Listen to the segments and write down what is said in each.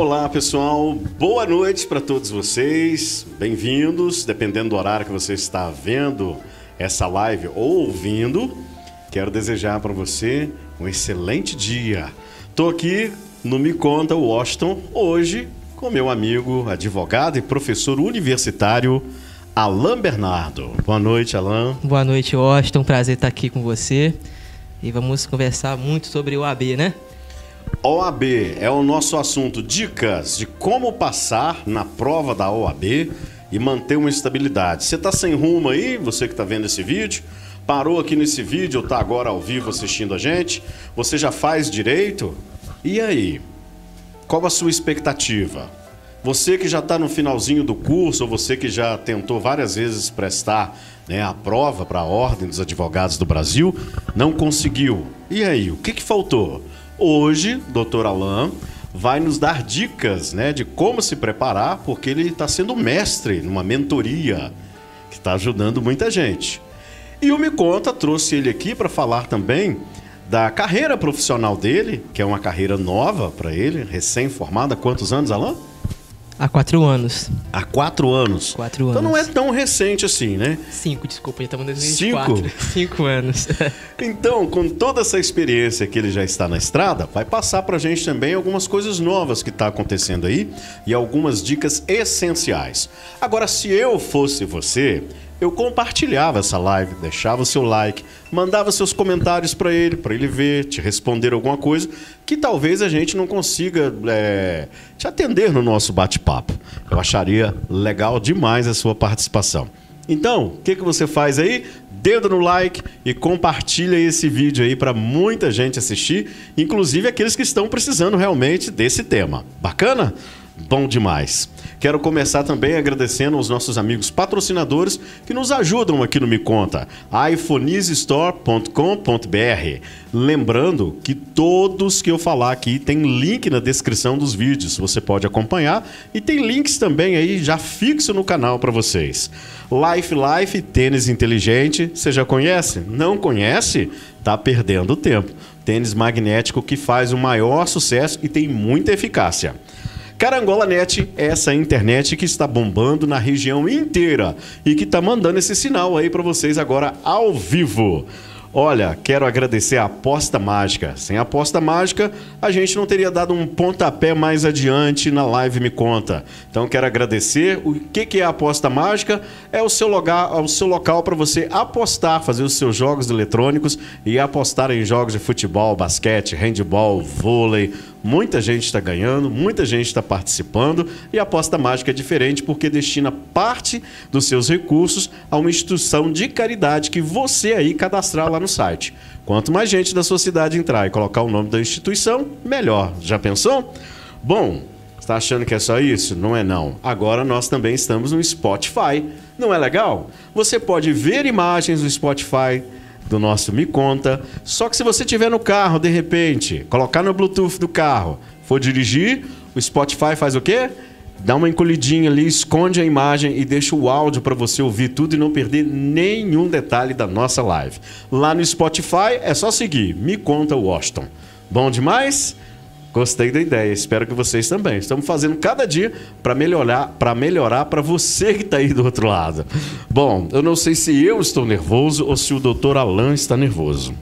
Olá, pessoal. Boa noite para todos vocês. Bem-vindos. Dependendo do horário que você está vendo essa live ou ouvindo, quero desejar para você um excelente dia. Estou aqui no Me Conta Washington hoje com meu amigo, advogado e professor universitário Alain Bernardo. Boa noite, Alain. Boa noite, Washington. Prazer estar aqui com você. E vamos conversar muito sobre o AB, né? OAB é o nosso assunto. Dicas de como passar na prova da OAB e manter uma estabilidade. Você está sem rumo aí, você que está vendo esse vídeo? Parou aqui nesse vídeo está agora ao vivo assistindo a gente? Você já faz direito? E aí? Qual a sua expectativa? Você que já está no finalzinho do curso, ou você que já tentou várias vezes prestar né, a prova para a Ordem dos Advogados do Brasil, não conseguiu. E aí, o que, que faltou? Hoje, doutor Alain vai nos dar dicas né, de como se preparar, porque ele está sendo mestre numa mentoria que está ajudando muita gente. E o Me Conta trouxe ele aqui para falar também da carreira profissional dele, que é uma carreira nova para ele, recém-formada. Quantos anos, Alain? Há quatro anos. Há quatro anos. Quatro anos. Então não é tão recente assim, né? Cinco, desculpa, já estamos em 2024. Cinco? Cinco anos. Então, com toda essa experiência que ele já está na estrada, vai passar para a gente também algumas coisas novas que está acontecendo aí e algumas dicas essenciais. Agora, se eu fosse você, eu compartilhava essa live, deixava o seu like, mandava seus comentários para ele, para ele ver, te responder alguma coisa que talvez a gente não consiga é, te atender no nosso bate-papo. Eu acharia legal demais a sua participação. Então, o que, que você faz aí? Dedo no like e compartilha esse vídeo aí para muita gente assistir, inclusive aqueles que estão precisando realmente desse tema. Bacana? Bom demais. Quero começar também agradecendo aos nossos amigos patrocinadores que nos ajudam aqui no Me Conta, iPhoneStore.com.br. Lembrando que todos que eu falar aqui tem link na descrição dos vídeos, você pode acompanhar e tem links também aí já fixo no canal para vocês. Life Life Tênis Inteligente, você já conhece? Não conhece? Tá perdendo tempo. Tênis magnético que faz o maior sucesso e tem muita eficácia. Carangola Net é essa internet que está bombando na região inteira e que está mandando esse sinal aí para vocês agora ao vivo. Olha, quero agradecer a aposta mágica. Sem a aposta mágica, a gente não teria dado um pontapé mais adiante na live Me Conta. Então quero agradecer. O que, é a aposta mágica? É o seu, lugar, o seu local para você apostar, fazer os seus jogos eletrônicos e apostar em jogos de futebol, basquete, handball, vôlei. Muita gente está ganhando, muita gente está participando e a aposta mágica é diferente porque destina parte dos seus recursos a uma instituição de caridade que você aí cadastrar lá no site. Quanto mais gente da sua cidade entrar e colocar o nome da instituição, melhor. Já pensou? Bom, está achando que é só isso? Não é não. Agora nós também estamos no Spotify. Não é legal? Você pode ver imagens do Spotify do nosso Me Conta. Só que se você tiver no carro, de repente, colocar no Bluetooth do carro, for dirigir, o Spotify faz o quê? Dá uma encolhidinha ali, esconde a imagem e deixa o áudio para você ouvir tudo e não perder nenhum detalhe da nossa live. Lá no Spotify é só seguir Me Conta Washington. Bom demais? Gostei da ideia, espero que vocês também. Estamos fazendo cada dia para melhorar, para melhorar para você que está aí do outro lado. Bom, eu não sei se eu estou nervoso ou se o doutor Alan está nervoso.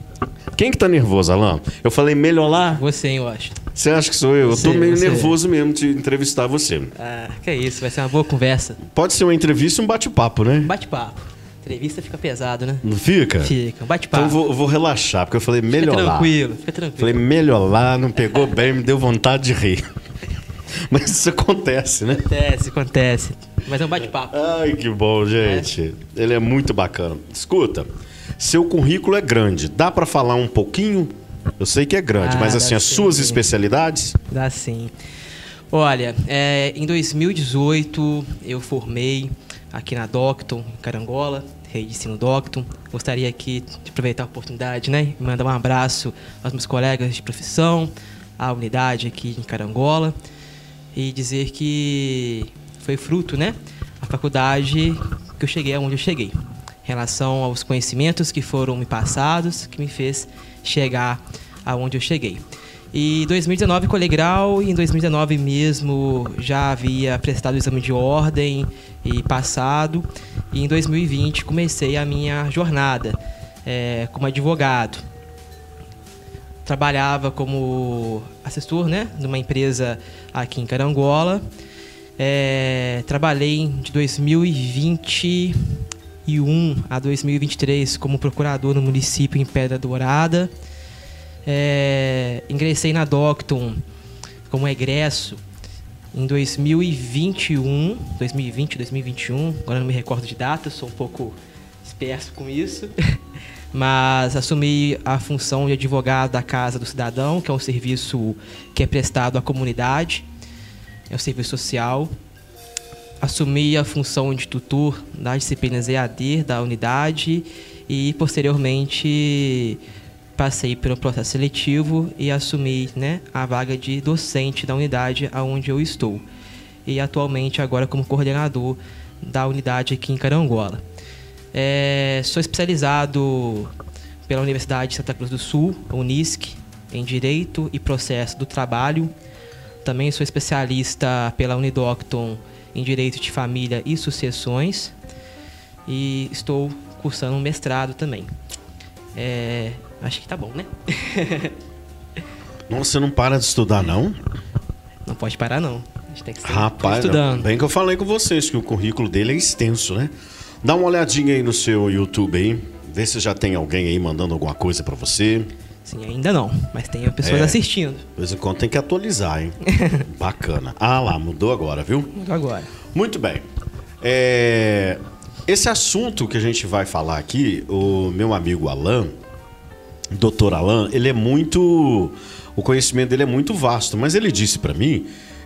Quem que está nervoso, Alan? Eu falei melhorar? Você, eu acho. Você acha que sou eu? Você, eu tô meio você. nervoso mesmo de entrevistar você. Ah, que isso, vai ser uma boa conversa. Pode ser uma entrevista e um bate-papo, né? Bate-papo. Entrevista fica pesado, né? Não fica? Fica, um bate-papo. Então eu vou, eu vou relaxar, porque eu falei melhorar. Fica tranquilo, fica tranquilo. Falei melhorar, não pegou bem, me deu vontade de rir. Mas isso acontece, né? Acontece, acontece. Mas é um bate-papo. Ai, que bom, gente. Ele é muito bacana. Escuta, seu currículo é grande. Dá para falar um pouquinho? Eu sei que é grande, Ah, mas assim, as sim. suas especialidades? Dá sim. Olha, é, em 2018 eu formei aqui na Docton, Carangola, ensino Docton. Gostaria aqui de aproveitar a oportunidade, né? E mandar um abraço aos meus colegas de profissão, à unidade aqui em Carangola e dizer que foi fruto, né? A faculdade que eu cheguei aonde eu cheguei. Em relação aos conhecimentos que foram me passados, que me fez chegar aonde eu cheguei. E em 2019 colhei grau e em 2019 mesmo já havia prestado o exame de ordem e passado. E em 2020 comecei a minha jornada é, como advogado. Trabalhava como assessor né, numa empresa aqui em Carangola. É, trabalhei de 2021 a 2023 como procurador no município em Pedra Dourada. É, ingressei na Docton como egresso em 2021, 2020, 2021, agora não me recordo de data, sou um pouco disperso com isso, mas assumi a função de advogado da Casa do Cidadão, que é um serviço que é prestado à comunidade, é um serviço social. Assumi a função de tutor das disciplinas EAD da unidade e, posteriormente, passei pelo processo seletivo e assumi né, a vaga de docente da unidade aonde eu estou. E atualmente agora como coordenador da unidade aqui em Carangola. É, sou especializado pela Universidade de Santa Cruz do Sul, Unisc, em Direito e Processo do Trabalho. Também sou especialista pela Unidocton em Direito de Família e Sucessões. E estou cursando um mestrado também. É, Acho que tá bom, né? Nossa, você não para de estudar, não? Não pode parar, não. A gente tem que Rapaz, estudando. bem que eu falei com vocês que o currículo dele é extenso, né? Dá uma olhadinha aí no seu YouTube aí. Vê se já tem alguém aí mandando alguma coisa para você. Sim, ainda não, mas tem pessoas é, assistindo. De vez em quando tem que atualizar, hein? Bacana. Ah lá, mudou agora, viu? Mudou agora. Muito bem. É... Esse assunto que a gente vai falar aqui, o meu amigo Alan, Dr. Alain, ele é muito. O conhecimento dele é muito vasto, mas ele disse para mim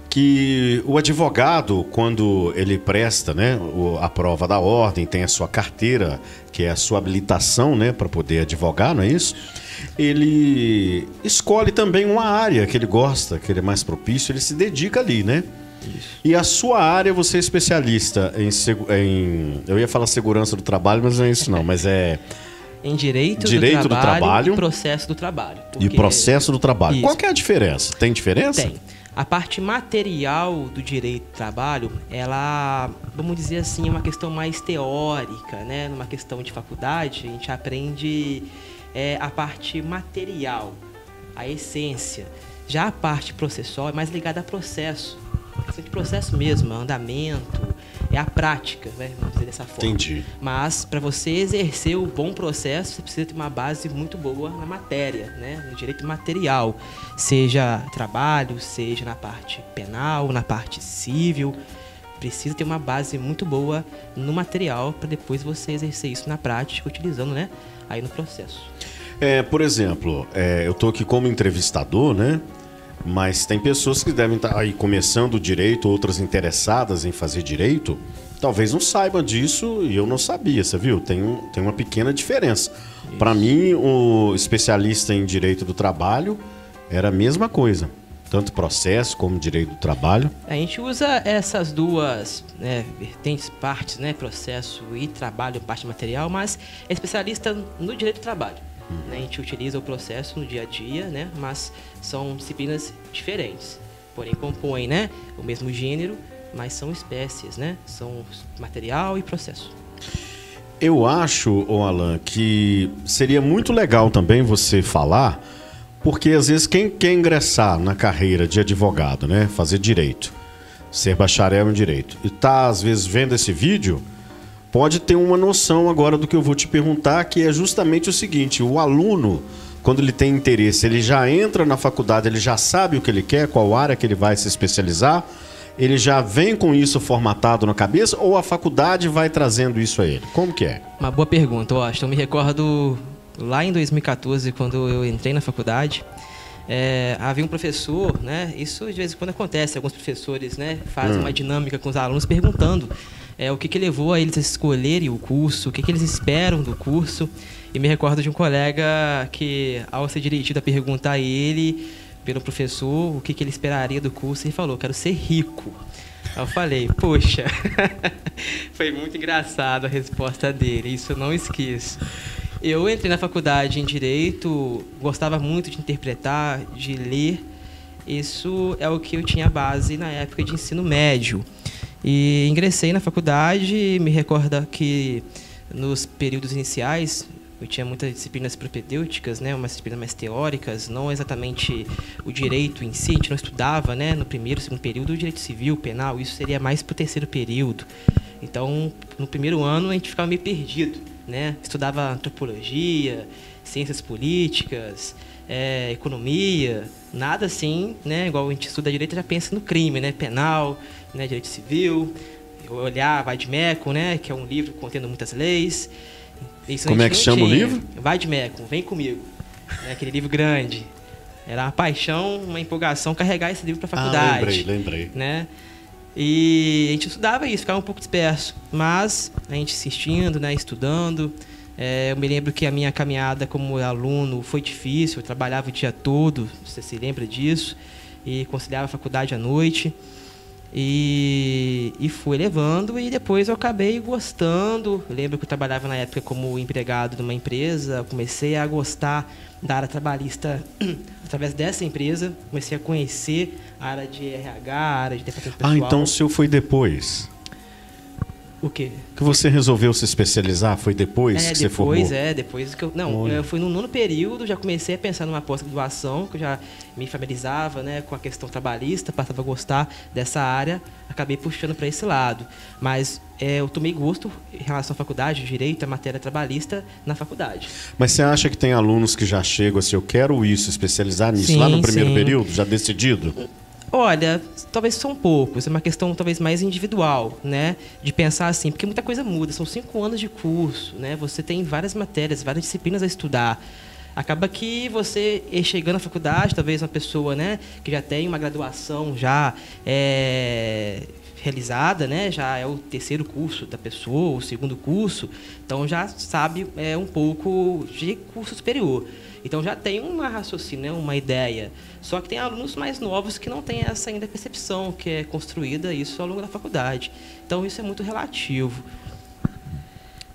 que o advogado, quando ele presta né, a prova da ordem, tem a sua carteira, que é a sua habilitação né, para poder advogar, não é isso? Ele escolhe também uma área que ele gosta, que ele é mais propício, ele se dedica ali, né? Isso. E a sua área, você é especialista em, em. Eu ia falar segurança do trabalho, mas não é isso não, mas é em direito, direito do, trabalho do, trabalho, e processo do trabalho. E processo do trabalho. Isso. Qual é a diferença? Tem diferença? Tem. A parte material do direito do trabalho, ela, vamos dizer assim, é uma questão mais teórica, né? Numa questão de faculdade, a gente aprende é, a parte material, a essência. Já a parte processual é mais ligada a processo. questão de processo mesmo, andamento, é a prática, né? vamos dizer dessa forma. Entendi. Mas para você exercer o bom processo, você precisa ter uma base muito boa na matéria, né? no direito material, seja trabalho, seja na parte penal, na parte civil. Precisa ter uma base muito boa no material para depois você exercer isso na prática, utilizando né? aí no processo. É, por exemplo, é, eu estou aqui como entrevistador, né? Mas tem pessoas que devem estar aí começando direito, outras interessadas em fazer direito, talvez não saibam disso e eu não sabia, você viu? Tem, tem uma pequena diferença. Para mim, o especialista em direito do trabalho era a mesma coisa. Tanto processo como direito do trabalho. A gente usa essas duas né, vertentes, partes, né, processo e trabalho, parte material, mas é especialista no direito do trabalho. Né? A gente utiliza o processo no dia a dia, né? mas são disciplinas diferentes. Porém, compõem né? o mesmo gênero, mas são espécies, né? são material e processo. Eu acho, oh Alan, que seria muito legal também você falar, porque às vezes quem quer ingressar na carreira de advogado, né, fazer direito, ser bacharel em direito, e está às vezes vendo esse vídeo, pode ter uma noção agora do que eu vou te perguntar, que é justamente o seguinte: o aluno, quando ele tem interesse, ele já entra na faculdade, ele já sabe o que ele quer, qual área que ele vai se especializar, ele já vem com isso formatado na cabeça ou a faculdade vai trazendo isso a ele? Como que é? Uma boa pergunta, Washington. Eu me recordo lá em 2014, quando eu entrei na faculdade. É, havia um professor, né? Isso de vez em quando acontece. Alguns professores, né, fazem hum. uma dinâmica com os alunos perguntando é, o que, que levou a eles a escolherem o curso, o que, que eles esperam do curso. E me recordo de um colega que, ao ser dirigido a perguntar a ele, pelo professor, o que, que ele esperaria do curso, ele falou: Quero ser rico. Eu falei: Poxa, foi muito engraçado a resposta dele, isso eu não esqueço. Eu entrei na faculdade em Direito, gostava muito de interpretar, de ler. Isso é o que eu tinha base na época de ensino médio. E ingressei na faculdade, me recorda que nos períodos iniciais eu tinha muitas disciplinas propedêuticas, né, umas disciplinas mais teóricas, não exatamente o direito em si, a gente não estudava, né, no primeiro, segundo período, o direito civil, penal, isso seria mais para o terceiro período. Então, no primeiro ano a gente ficava meio perdido, né, estudava antropologia, ciências políticas, é, economia, nada assim, né, igual a gente estuda direito já pensa no crime, né, penal, né, direito civil, olhar Vai de Meco, né, que é um livro contendo muitas leis. Isso Como é que chama tinha. o livro? Vai de Meco, vem comigo. É aquele livro grande. Era uma paixão, uma empolgação carregar esse livro para a faculdade. Ah, lembrei, lembrei. Né? E a gente estudava isso, ficava um pouco disperso. Mas a gente assistindo, né, estudando. É, eu me lembro que a minha caminhada como aluno foi difícil. Eu trabalhava o dia todo, você se lembra disso. E conciliava a faculdade à noite. E, e fui levando e depois eu acabei gostando. Eu lembro que eu trabalhava na época como empregado de uma empresa, comecei a gostar da área trabalhista através dessa empresa, comecei a conhecer a área de RH, a área de departamento pessoal. Ah, então o seu foi depois? O quê? Que você resolveu se especializar? Foi depois é, que você formou? Depois, é, depois que eu... Não, Olha. eu fui no nono período, já comecei a pensar numa pós-graduação, que eu já me familiarizava né, com a questão trabalhista, passava a gostar dessa área, acabei puxando para esse lado. Mas é, eu tomei gosto em relação à faculdade, direito, a matéria trabalhista na faculdade. Mas você acha que tem alunos que já chegam assim, eu quero isso, especializar nisso, sim, lá no primeiro sim. período, já decidido? Olha, talvez são poucos, é uma questão talvez mais individual, né? De pensar assim, porque muita coisa muda, são cinco anos de curso, né? Você tem várias matérias, várias disciplinas a estudar. Acaba que você, chegando à faculdade, talvez uma pessoa, né, que já tem uma graduação já é, realizada, né, já é o terceiro curso da pessoa, o segundo curso, então já sabe é, um pouco de curso superior. Então já tem uma raciocínio, né, uma ideia. Só que tem alunos mais novos que não têm essa ainda percepção, que é construída isso ao longo da faculdade. Então isso é muito relativo.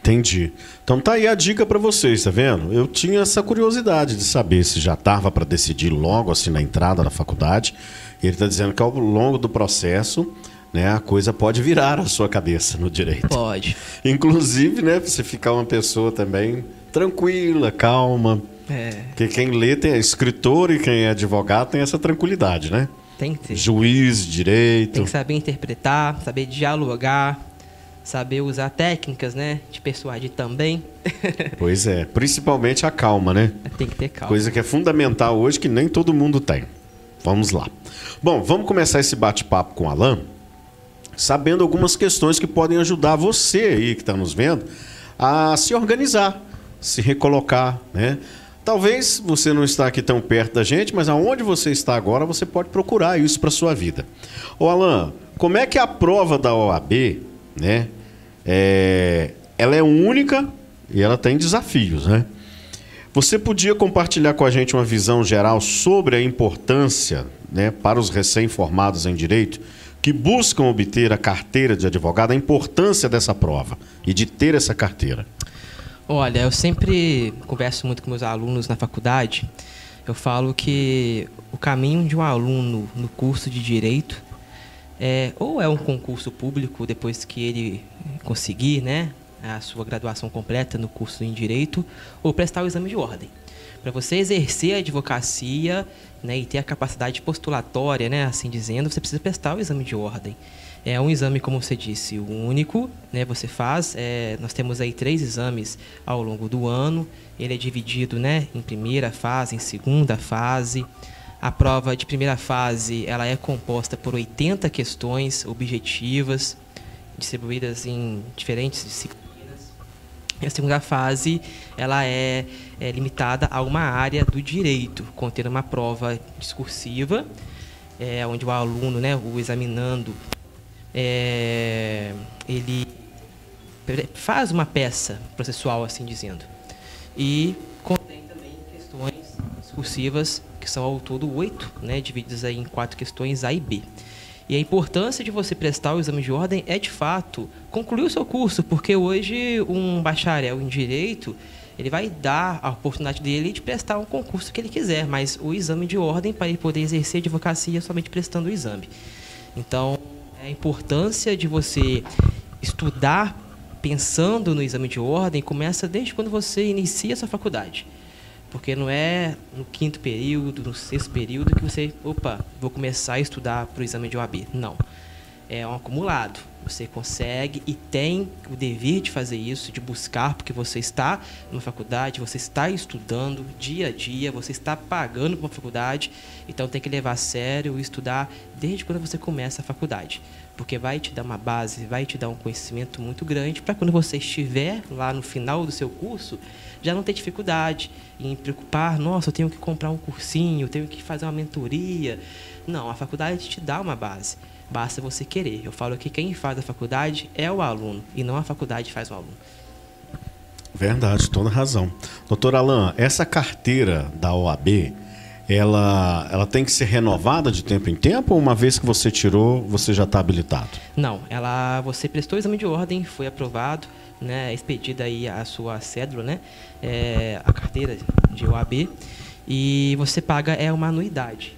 Entendi. Então tá aí a dica para vocês, tá vendo? Eu tinha essa curiosidade de saber se já estava para decidir logo assim na entrada da faculdade. Ele está dizendo que ao longo do processo, né, a coisa pode virar a sua cabeça no direito. Pode. Inclusive, né, você ficar uma pessoa também tranquila, calma, é. Porque quem lê tem é escritor e quem é advogado tem essa tranquilidade, né? Tem que ter. Juiz, direito. Tem que saber interpretar, saber dialogar, saber usar técnicas, né? De persuadir também. pois é, principalmente a calma, né? Tem que ter calma. Coisa que é fundamental hoje que nem todo mundo tem. Vamos lá. Bom, vamos começar esse bate-papo com o Alan, sabendo algumas questões que podem ajudar você aí que está nos vendo a se organizar, se recolocar, né? Talvez você não está aqui tão perto da gente, mas aonde você está agora, você pode procurar isso para sua vida. Ô Alan, como é que a prova da OAB, né? É, ela é única e ela tem desafios, né? Você podia compartilhar com a gente uma visão geral sobre a importância, né, para os recém-formados em direito que buscam obter a carteira de advogado, a importância dessa prova e de ter essa carteira? Olha, eu sempre converso muito com meus alunos na faculdade. Eu falo que o caminho de um aluno no curso de direito é ou é um concurso público depois que ele conseguir, né, a sua graduação completa no curso em direito, ou prestar o exame de ordem. Para você exercer a advocacia né, e ter a capacidade postulatória, né, assim dizendo, você precisa prestar o exame de ordem. É um exame, como você disse, único, né? Você faz, é, nós temos aí três exames ao longo do ano. Ele é dividido, né, em primeira fase, em segunda fase. A prova de primeira fase, ela é composta por 80 questões objetivas, distribuídas em diferentes disciplinas. E a segunda fase, ela é, é limitada a uma área do direito, contendo uma prova discursiva, é, onde o aluno, né, o examinando, é, ele faz uma peça processual, assim dizendo. E contém também questões discursivas, que são ao todo oito, né, divididas aí em quatro questões A e B. E a importância de você prestar o exame de ordem é, de fato, concluir o seu curso, porque hoje um bacharel em Direito, ele vai dar a oportunidade dele de prestar um concurso que ele quiser, mas o exame de ordem, para ele poder exercer advocacia, é somente prestando o exame. Então, a importância de você estudar pensando no exame de ordem começa desde quando você inicia a sua faculdade. Porque não é no quinto período, no sexto período que você, opa, vou começar a estudar para o exame de OAB. Não. É um acumulado. Você consegue e tem o dever de fazer isso, de buscar, porque você está numa faculdade, você está estudando dia a dia, você está pagando para uma faculdade, então tem que levar a sério e estudar desde quando você começa a faculdade porque vai te dar uma base, vai te dar um conhecimento muito grande para quando você estiver lá no final do seu curso, já não ter dificuldade em preocupar, nossa, eu tenho que comprar um cursinho, eu tenho que fazer uma mentoria. Não, a faculdade te dá uma base. Basta você querer. Eu falo que quem faz a faculdade é o aluno e não a faculdade faz o aluno. Verdade, toda razão. Doutor Alain, essa carteira da OAB, ela, ela tem que ser renovada de tempo em tempo ou uma vez que você tirou, você já está habilitado? Não, ela, você prestou o exame de ordem, foi aprovado, né, expedida aí a sua cédula, né, é, a carteira de OAB, e você paga é uma anuidade.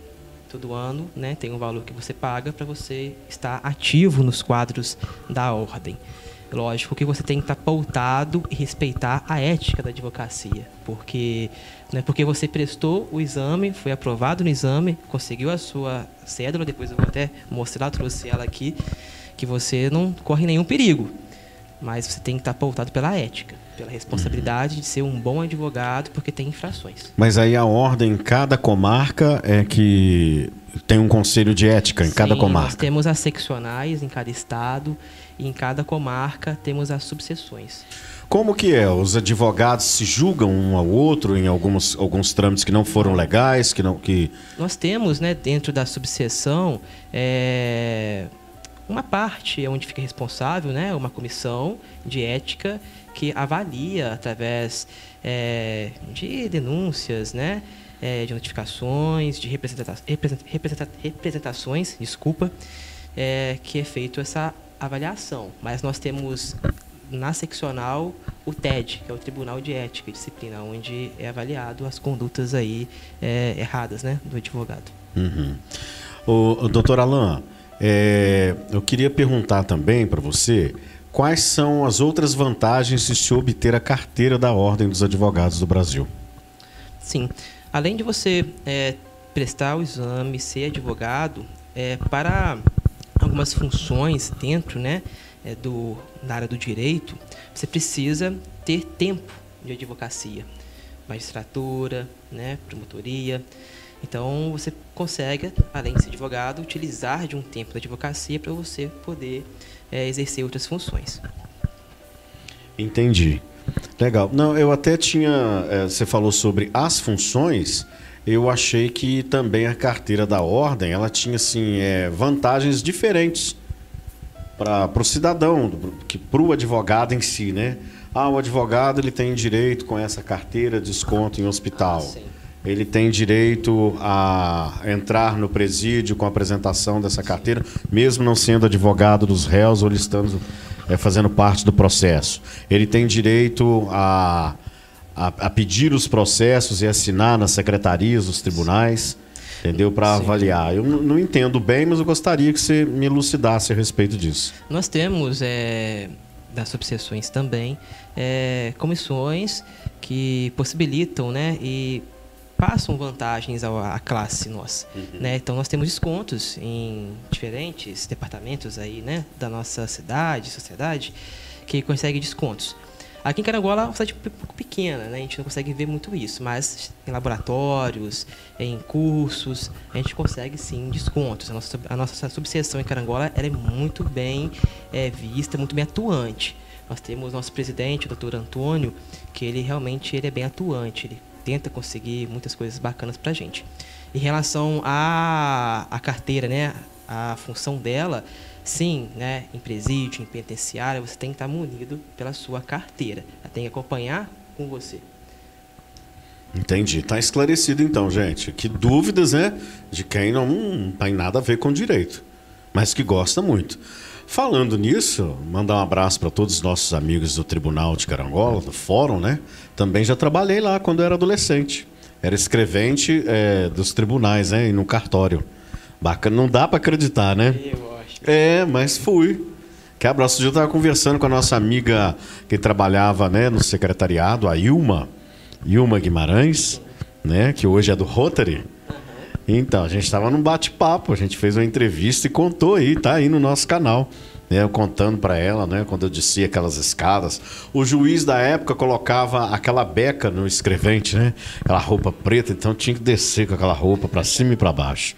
Todo ano né, tem um valor que você paga para você estar ativo nos quadros da ordem. Lógico que você tem que estar pautado e respeitar a ética da advocacia, porque não é porque você prestou o exame, foi aprovado no exame, conseguiu a sua cédula, depois eu vou até mostrar, trouxe ela aqui, que você não corre nenhum perigo. Mas você tem que estar pautado pela ética, pela responsabilidade uhum. de ser um bom advogado, porque tem infrações. Mas aí a ordem em cada comarca é que tem um conselho de ética em Sim, cada comarca. Nós temos as seccionais em cada estado e em cada comarca temos as subseções. Como que é? Os advogados se julgam um ao outro em alguns, alguns trâmites que não foram legais, que não que nós temos, né, dentro da subseção, é, uma parte onde fica responsável, né, uma comissão de ética que avalia através é, de denúncias, né, é, de notificações, de representa representa representações, desculpa, é, que é feito essa avaliação. Mas nós temos na seccional o TED, que é o Tribunal de Ética e Disciplina, onde é avaliado as condutas aí é, erradas, né, do advogado. Uhum. O, o doutor Alain, é, eu queria perguntar também para você quais são as outras vantagens de se obter a carteira da Ordem dos Advogados do Brasil. Sim, além de você é, prestar o exame, ser advogado, é, para algumas funções dentro, né, é, do, da área do direito, você precisa ter tempo de advocacia, magistratura, né, promotoria. Então você consegue, além de ser advogado, utilizar de um tempo da advocacia para você poder é, exercer outras funções. Entendi. Legal. Não, eu até tinha. É, você falou sobre as funções. Eu achei que também a carteira da ordem ela tinha assim é, vantagens diferentes para o cidadão, para o advogado em si, né? Ah, o advogado ele tem direito com essa carteira de desconto em hospital. Ah, ele tem direito a entrar no presídio com a apresentação dessa carteira, mesmo não sendo advogado dos réus ou listando, é, fazendo parte do processo. Ele tem direito a, a, a pedir os processos e assinar nas secretarias dos tribunais entendeu? Para avaliar. Eu não entendo bem, mas eu gostaria que você me elucidasse a respeito disso. Nós temos, é, das subseções também, é, comissões que possibilitam, né, e passam vantagens à, classe nossa, uhum. né? Então nós temos descontos em diferentes departamentos aí, né, da nossa cidade, sociedade, que conseguem descontos. Aqui em Carangola é uma cidade um pouco pequena, né? A gente não consegue ver muito isso, mas em laboratórios, em cursos, a gente consegue sim descontos. A nossa, a nossa subseção em Carangola é muito bem é, vista, muito bem atuante. Nós temos nosso presidente, o doutor Antônio, que ele realmente ele é bem atuante, ele tenta conseguir muitas coisas bacanas para a gente. Em relação à, à carteira, né, a função dela, Sim, né, em presídio, em penitenciária, você tem que estar munido pela sua carteira. Ela tem que acompanhar com você. Entendi. Está esclarecido então, gente. Que dúvidas, né? De quem não tem nada a ver com direito. mas que gosta muito. Falando nisso, mandar um abraço para todos os nossos amigos do Tribunal de Carangola, do Fórum, né? Também já trabalhei lá quando eu era adolescente. Era escrevente é, dos tribunais, né? E no cartório. Bacana, não dá para acreditar, né? Eu acho. É, mas fui. Que abraço. Eu estava conversando com a nossa amiga que trabalhava né, no secretariado, a Ilma, Ilma Guimarães, né? Que hoje é do Rotary. Então, a gente estava num bate-papo, a gente fez uma entrevista e contou aí, tá aí no nosso canal. Né, eu contando para ela, né, quando eu descia aquelas escadas. O juiz da época colocava aquela beca no escrevente, né? Aquela roupa preta, então tinha que descer com aquela roupa para cima e para baixo.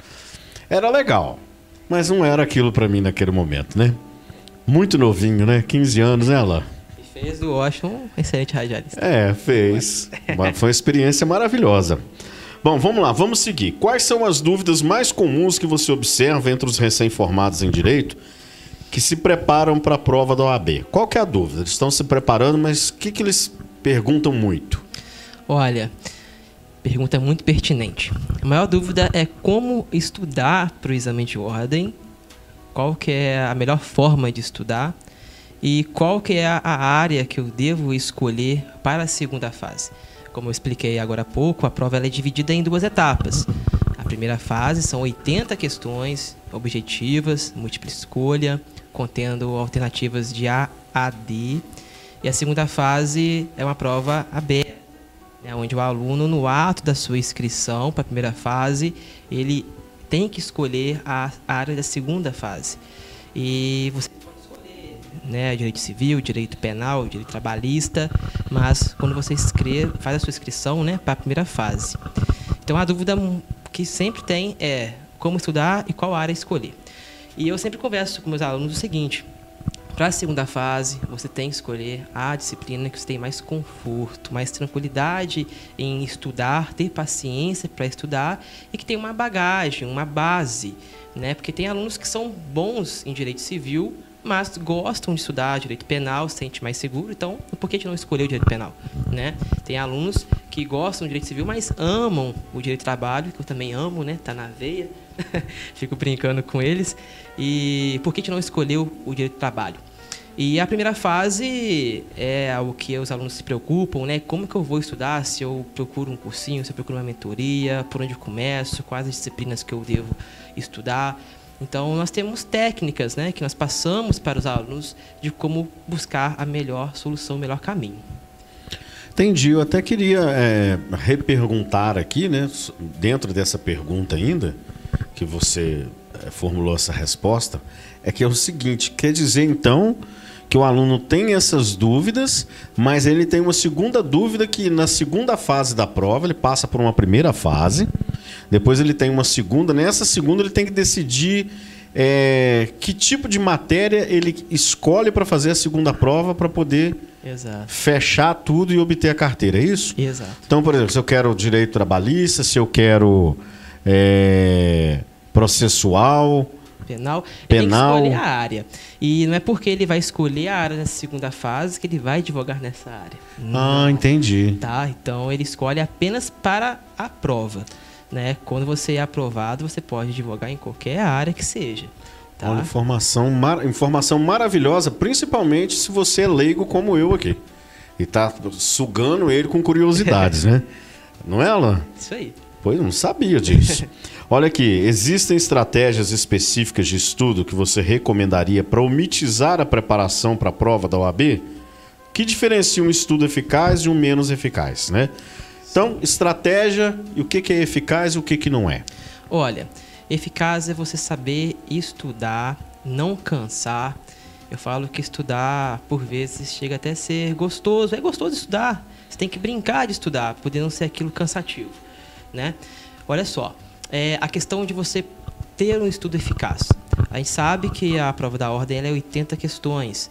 Era legal, mas não era aquilo para mim naquele momento, né? Muito novinho, né? 15 anos, né, Alain? E fez do Washington um excelente radialista. É, fez. Mas Foi uma experiência maravilhosa. Bom, vamos lá, vamos seguir. Quais são as dúvidas mais comuns que você observa entre os recém-formados em direito que se preparam para a prova da OAB? Qual que é a dúvida? Eles estão se preparando, mas o que, que eles perguntam muito? Olha, pergunta muito pertinente. A maior dúvida é como estudar para o exame de ordem, qual que é a melhor forma de estudar e qual que é a área que eu devo escolher para a segunda fase. Como eu expliquei agora há pouco, a prova é dividida em duas etapas. A primeira fase são 80 questões objetivas, múltipla escolha, contendo alternativas de A a D. E a segunda fase é uma prova aberta, né, onde o aluno, no ato da sua inscrição para a primeira fase, ele tem que escolher a área da segunda fase. E você né, direito civil, direito penal, direito trabalhista, mas quando você escreve, faz a sua inscrição, né, para a primeira fase. Então a dúvida que sempre tem é como estudar e qual área escolher. E eu sempre converso com meus alunos o seguinte: para a segunda fase, você tem que escolher a disciplina que você tem mais conforto, mais tranquilidade em estudar, ter paciência para estudar e que tem uma bagagem, uma base, né? Porque tem alunos que são bons em direito civil, mas gostam de estudar direito penal, se sente mais seguro, então por que a gente não escolheu direito penal? Né? Tem alunos que gostam do direito civil, mas amam o direito do trabalho, que eu também amo, né? Tá na veia. Fico brincando com eles. E por que a gente não escolheu o direito do trabalho? E a primeira fase é o que os alunos se preocupam, né? Como que eu vou estudar? Se eu procuro um cursinho, se eu procuro uma mentoria, por onde eu começo, quais as disciplinas que eu devo estudar. Então, nós temos técnicas né, que nós passamos para os alunos de como buscar a melhor solução, o melhor caminho. Entendi. Eu até queria é, reperguntar aqui, né, dentro dessa pergunta ainda, que você é, formulou essa resposta, é que é o seguinte: quer dizer então que o aluno tem essas dúvidas, mas ele tem uma segunda dúvida que na segunda fase da prova ele passa por uma primeira fase depois ele tem uma segunda. Nessa segunda ele tem que decidir é, que tipo de matéria ele escolhe para fazer a segunda prova para poder Exato. fechar tudo e obter a carteira, é isso? Exato. Então, por exemplo, se eu quero direito trabalhista, se eu quero é, processual. Penal, penal. ele tem que escolher a área. E não é porque ele vai escolher a área nessa segunda fase que ele vai advogar nessa área. Ah, entendi. Tá? Então ele escolhe apenas para a prova. Né? Quando você é aprovado, você pode advogar em qualquer área que seja. Tá? Olha, informação, mar... informação maravilhosa, principalmente se você é leigo como eu aqui. E tá sugando ele com curiosidades, né? Não é, Alan? Isso aí. Pois não sabia disso. Olha aqui, existem estratégias específicas de estudo que você recomendaria para omitizar a preparação para a prova da OAB? Que diferencia um estudo eficaz de um menos eficaz, né? Então, estratégia e o que, é eficaz e o que, que não é? Olha, eficaz é você saber estudar, não cansar. Eu falo que estudar, por vezes, chega até a ser gostoso. É gostoso estudar. Você tem que brincar de estudar, poder não ser aquilo cansativo. Né? Olha só, é a questão de você ter um estudo eficaz. A gente sabe que a prova da ordem é 80 questões.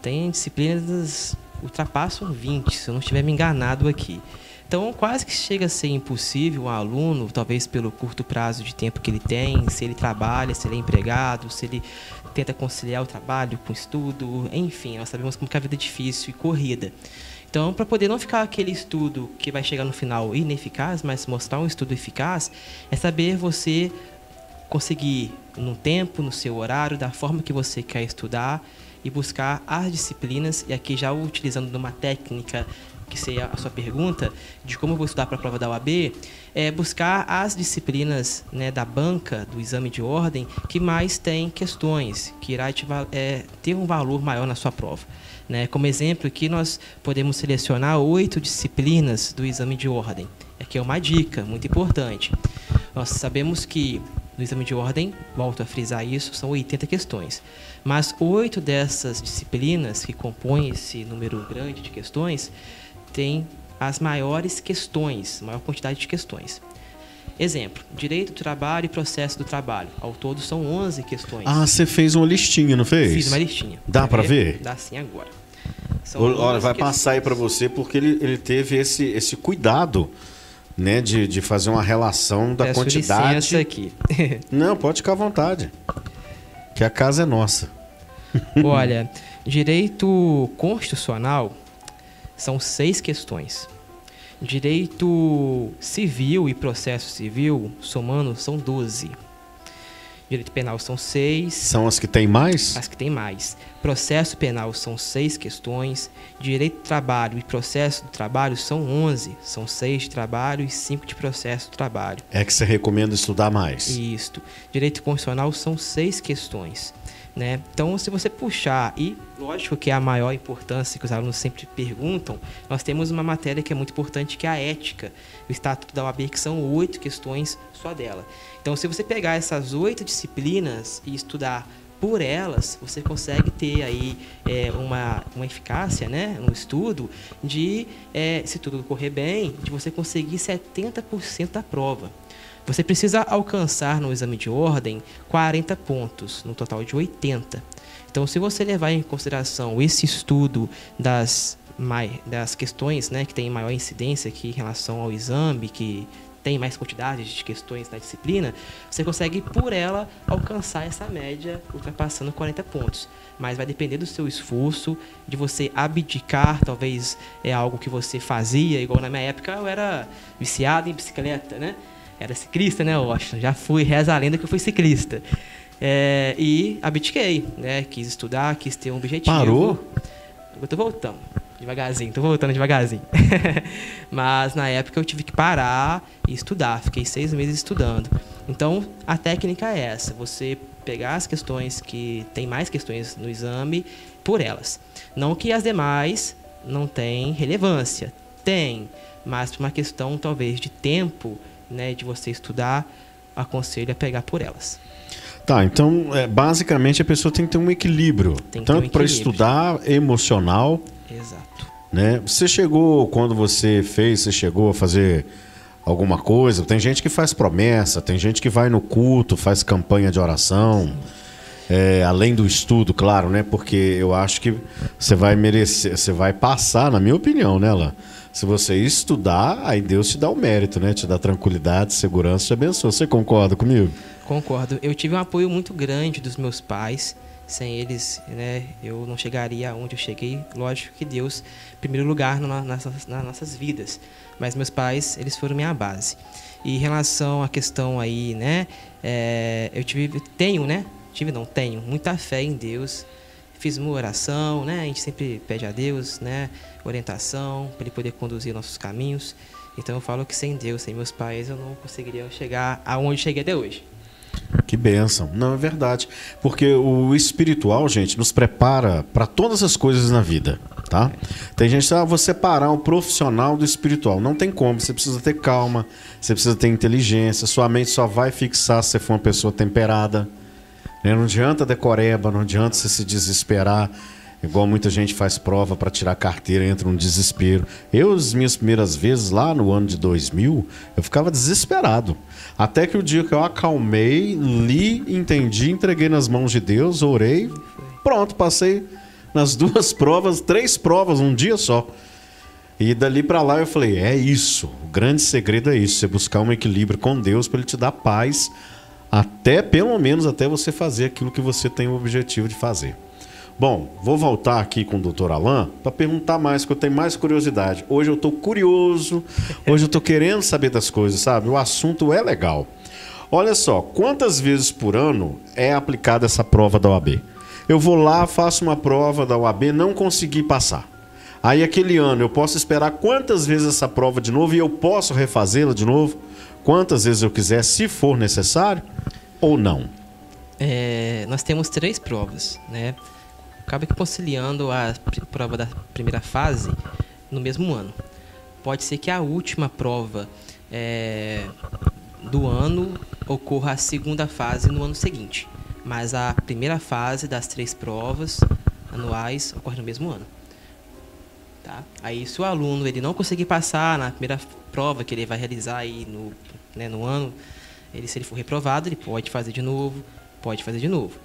Tem disciplinas que ultrapassam 20, se eu não estiver me enganado aqui. Então, quase que chega a ser impossível um aluno, talvez pelo curto prazo de tempo que ele tem, se ele trabalha, se ele é empregado, se ele tenta conciliar o trabalho com o estudo, enfim, nós sabemos como que a vida é difícil e corrida. Então, para poder não ficar aquele estudo que vai chegar no final ineficaz, mas mostrar um estudo eficaz, é saber você conseguir no tempo, no seu horário, da forma que você quer estudar e buscar as disciplinas, e aqui já utilizando uma técnica que seria a sua pergunta, de como eu vou estudar para a prova da UAB, é buscar as disciplinas né, da banca, do exame de ordem, que mais tem questões, que irá te, é, ter um valor maior na sua prova. Né? Como exemplo, aqui nós podemos selecionar oito disciplinas do exame de ordem. Aqui é uma dica muito importante. Nós sabemos que no exame de ordem, volto a frisar isso, são 80 questões. Mas oito dessas disciplinas que compõem esse número grande de questões têm as maiores questões, maior quantidade de questões. Exemplo, direito do trabalho e processo do trabalho. Ao todo são 11 questões. Ah, você fez uma listinha, não fez? Fiz uma listinha. Dá para ver? Dá sim agora. São Olha, vai questões. passar aí para você porque ele, ele teve esse, esse cuidado né, de, de fazer uma relação da Peço quantidade. Licença aqui. Não, pode ficar à vontade. Que a casa é nossa. Olha, direito constitucional são seis questões. Direito civil e processo civil, somando, são 12. Direito penal são seis. São as que têm mais? As que têm mais. Processo penal são seis questões. Direito do trabalho e processo do trabalho são onze. São seis de trabalho e cinco de processo do trabalho. É que você recomenda estudar mais? Isto. Direito constitucional são seis questões. Né? Então, se você puxar, e lógico que é a maior importância que os alunos sempre perguntam, nós temos uma matéria que é muito importante, que é a ética, o Estatuto da OAB, que são oito questões só dela. Então, se você pegar essas oito disciplinas e estudar por elas, você consegue ter aí é, uma, uma eficácia, né, um estudo de, é, se tudo correr bem, de você conseguir 70% da prova. Você precisa alcançar no exame de ordem 40 pontos, no total de 80. Então, se você levar em consideração esse estudo das, das questões né, que têm maior incidência aqui em relação ao exame, que tem mais quantidade de questões na disciplina, você consegue, por ela, alcançar essa média, ultrapassando 40 pontos. Mas vai depender do seu esforço, de você abdicar, talvez é algo que você fazia, igual na minha época eu era viciado em bicicleta, né? Era ciclista, né, Washington? Já fui, reza a lenda que eu fui ciclista. É, e abdiquei, né? Quis estudar, quis ter um objetivo. Parou? Eu tô voltando, devagarzinho, tô voltando devagarzinho. Mas na época eu tive que parar e estudar, fiquei seis meses estudando. Então a técnica é essa: você pegar as questões que tem mais questões no exame por elas. Não que as demais não têm relevância, tem, mas por uma questão talvez de tempo né, de você estudar, aconselho a pegar por elas. Tá, então é, basicamente a pessoa tem que ter um equilíbrio, tanto um para estudar emocional. Exato. Né? Você chegou quando você fez, você chegou a fazer alguma coisa? Tem gente que faz promessa, tem gente que vai no culto, faz campanha de oração. É, além do estudo, claro, né? Porque eu acho que você vai merecer, você vai passar, na minha opinião, né, Lá? Se você estudar, aí Deus te dá o mérito, né? Te dá tranquilidade, segurança, te abençoa. Você concorda comigo? Concordo. Eu tive um apoio muito grande dos meus pais. Sem eles, né, eu não chegaria aonde eu cheguei. Lógico que Deus, primeiro lugar nas nossas, nas nossas vidas. Mas meus pais, eles foram minha base. E em relação à questão aí, né, é, eu tive, tenho, né, tive não, tenho muita fé em Deus fiz uma oração, né? A gente sempre pede a Deus, né? Orientação para Ele poder conduzir nossos caminhos. Então eu falo que sem Deus, sem meus pais, eu não conseguiria chegar aonde cheguei até hoje. Que bênção. Não, é verdade. Porque o espiritual, gente, nos prepara para todas as coisas na vida, tá? Tem gente que ah, vou separar o profissional do espiritual. Não tem como. Você precisa ter calma, você precisa ter inteligência. Sua mente só vai fixar se você for uma pessoa temperada. Né? Não adianta decoreba, não adianta você se desesperar. Igual muita gente faz prova para tirar carteira, entra um desespero. Eu, as minhas primeiras vezes lá no ano de 2000, eu ficava desesperado. Até que o dia que eu acalmei, li, entendi, entreguei nas mãos de Deus, orei, pronto, passei nas duas provas, três provas, um dia só. E dali para lá eu falei: é isso. O grande segredo é isso, você buscar um equilíbrio com Deus para Ele te dar paz até pelo menos até você fazer aquilo que você tem o objetivo de fazer. Bom, vou voltar aqui com o doutor Alain para perguntar mais, porque eu tenho mais curiosidade. Hoje eu estou curioso, hoje eu estou querendo saber das coisas, sabe? O assunto é legal. Olha só, quantas vezes por ano é aplicada essa prova da OAB? Eu vou lá, faço uma prova da OAB, não consegui passar. Aí aquele ano eu posso esperar quantas vezes essa prova de novo e eu posso refazê-la de novo? Quantas vezes eu quiser, se for necessário ou não? É, nós temos três provas, né? Acaba que conciliando a prova da primeira fase no mesmo ano. Pode ser que a última prova é, do ano ocorra a segunda fase no ano seguinte, mas a primeira fase das três provas anuais ocorre no mesmo ano. Tá? Aí, se o aluno ele não conseguir passar na primeira prova que ele vai realizar aí no, né, no ano, ele, se ele for reprovado, ele pode fazer de novo, pode fazer de novo.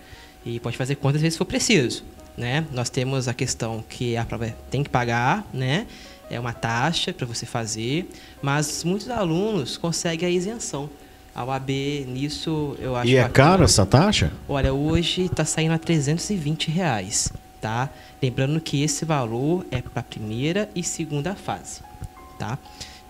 E pode fazer quantas vezes for preciso. Né? Nós temos a questão que a prova tem que pagar, né? é uma taxa para você fazer, mas muitos alunos conseguem a isenção. A UAB, nisso, eu acho... E é caro essa taxa? Olha, hoje está saindo a 320 reais, tá? Lembrando que esse valor é para a primeira e segunda fase, tá?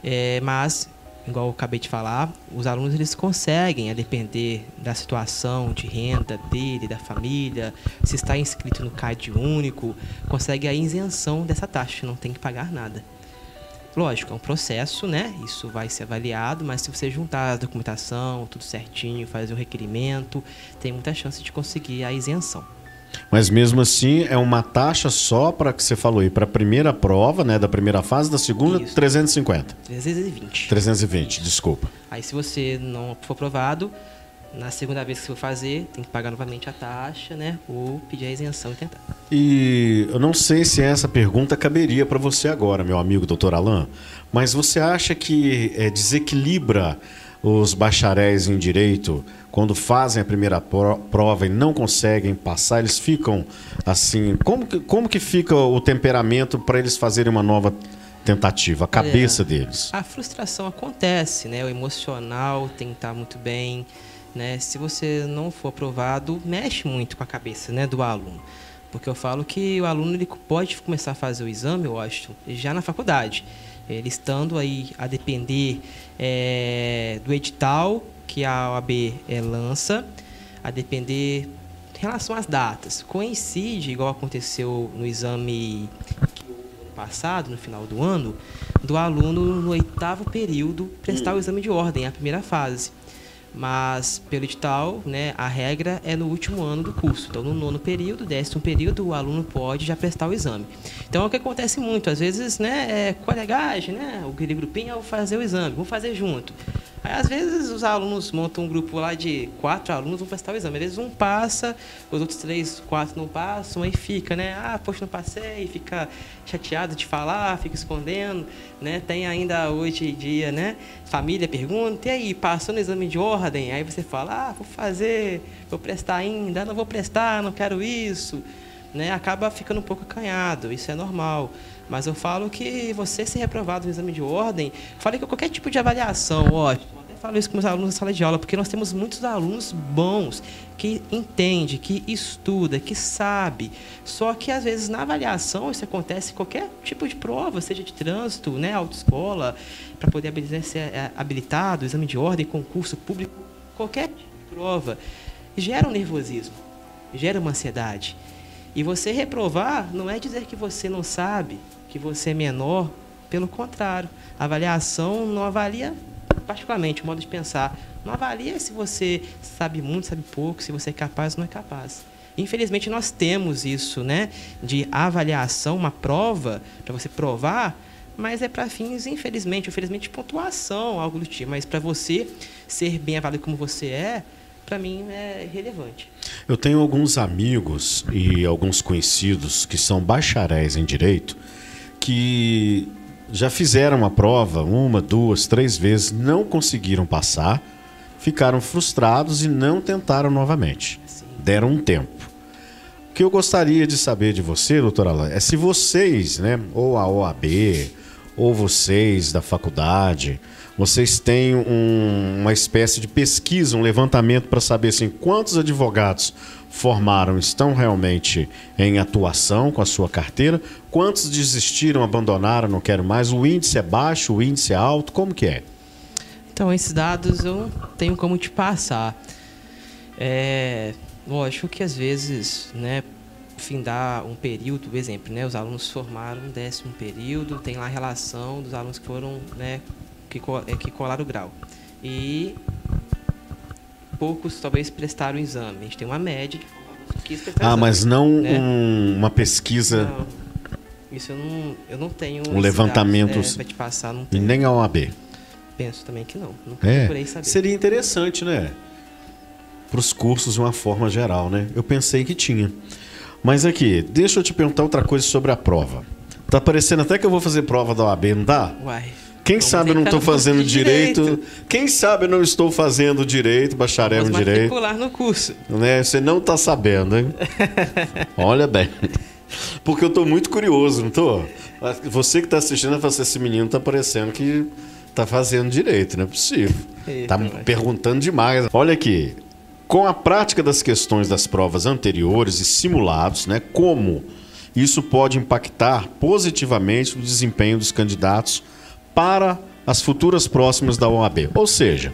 É, mas igual eu acabei de falar, os alunos eles conseguem, a depender da situação de renda dele, da família, se está inscrito no CAD único, consegue a isenção dessa taxa, não tem que pagar nada. Lógico, é um processo, né? Isso vai ser avaliado, mas se você juntar a documentação, tudo certinho, fazer o requerimento, tem muita chance de conseguir a isenção. Mas mesmo assim é uma taxa só para que você falou aí, para a primeira prova, né, da primeira fase, da segunda, Isso. 350. 320. 320, desculpa. Aí se você não for aprovado, na segunda vez que você for fazer, tem que pagar novamente a taxa, né, ou pedir a isenção e tentar. E eu não sei se essa pergunta caberia para você agora, meu amigo doutor Alain, mas você acha que é, desequilibra os bacharéis em direito quando fazem a primeira prova e não conseguem passar, eles ficam assim. Como que, como que fica o temperamento para eles fazerem uma nova tentativa, a cabeça é, deles? A frustração acontece, né? O emocional tem que estar muito bem. Né? Se você não for aprovado, mexe muito com a cabeça né, do aluno. Porque eu falo que o aluno ele pode começar a fazer o exame, eu acho, já na faculdade. Ele estando aí a depender é, do edital que a OAB é, lança, a depender em relação às datas. Coincide, igual aconteceu no exame passado, no final do ano, do aluno no oitavo período prestar o exame de ordem, a primeira fase. Mas, pelo edital, né, a regra é no último ano do curso. Então, no nono período, décimo período, o aluno pode já prestar o exame. Então, é o que acontece muito. Às vezes, né, é colegagem, né, aquele grupinho, é fazer o exame, vamos fazer junto. Aí, às vezes, os alunos montam um grupo lá de quatro alunos, vão prestar o exame. Às vezes, um passa, os outros três, quatro não passam, aí fica, né? Ah, poxa, não passei, fica chateado de falar, fica escondendo, né? Tem ainda hoje em dia, né? Família pergunta, e aí, passou no exame de ordem? Aí você fala, ah, vou fazer, vou prestar ainda, não vou prestar, não quero isso. Né? Acaba ficando um pouco acanhado, isso é normal. Mas eu falo que você ser reprovado no exame de ordem, falei que qualquer tipo de avaliação, ótimo, falo isso com os alunos na sala de aula, porque nós temos muitos alunos bons, que entende, que estuda, que sabe. Só que às vezes na avaliação isso acontece em qualquer tipo de prova, seja de trânsito, né, autoescola, para poder ser é, habilitado, exame de ordem, concurso público, qualquer tipo de prova, gera um nervosismo, gera uma ansiedade. E você reprovar não é dizer que você não sabe, que você é menor, pelo contrário, a avaliação não avalia particularmente, o modo de pensar, não avalia se você sabe muito, sabe pouco, se você é capaz ou não é capaz. Infelizmente, nós temos isso, né? De avaliação, uma prova, para você provar, mas é para fins, infelizmente, infelizmente, de pontuação, algo do tipo. Mas para você ser bem avaliado como você é, para mim é relevante. Eu tenho alguns amigos e alguns conhecidos que são bacharéis em direito que já fizeram a prova uma, duas, três vezes, não conseguiram passar, ficaram frustrados e não tentaram novamente. Deram um tempo. O que eu gostaria de saber de você, doutora Alain, é se vocês, né, ou a OAB, ou vocês da faculdade, vocês têm um, uma espécie de pesquisa, um levantamento para saber assim, quantos advogados formaram estão realmente em atuação com a sua carteira? Quantos desistiram, abandonaram, não quero mais? O índice é baixo, o índice é alto? Como que é? Então, esses dados eu tenho como te passar. É, lógico que às vezes, né, findar um período, por exemplo, né, os alunos formaram um décimo período, tem lá a relação dos alunos que foram, né, que, é, que colaram o grau. E poucos talvez prestaram o exame. A gente tem uma média de que Ah, mas não né? um, uma pesquisa. Não, isso eu não, eu não tenho. Um levantamento. É, te passar, não tenho. Nem a OAB. Penso também que não. Nunca é, procurei saber. Seria interessante, né? Para os cursos de uma forma geral, né? Eu pensei que tinha. Mas aqui, deixa eu te perguntar outra coisa sobre a prova. Tá parecendo até que eu vou fazer prova da OAB, não dá? Uai. Quem Vamos sabe eu não estou fazendo direito. direito. Quem sabe eu não estou fazendo direito, bacharel Vamos em direito. no curso. Né? Você não está sabendo, hein? Olha bem. Porque eu estou muito curioso, não estou? Você que está assistindo, assim, esse menino está parecendo que está fazendo direito, não é possível. Está perguntando demais. Olha aqui, com a prática das questões das provas anteriores e simulados, né, como isso pode impactar positivamente o desempenho dos candidatos para as futuras próximas da OAB. Ou seja,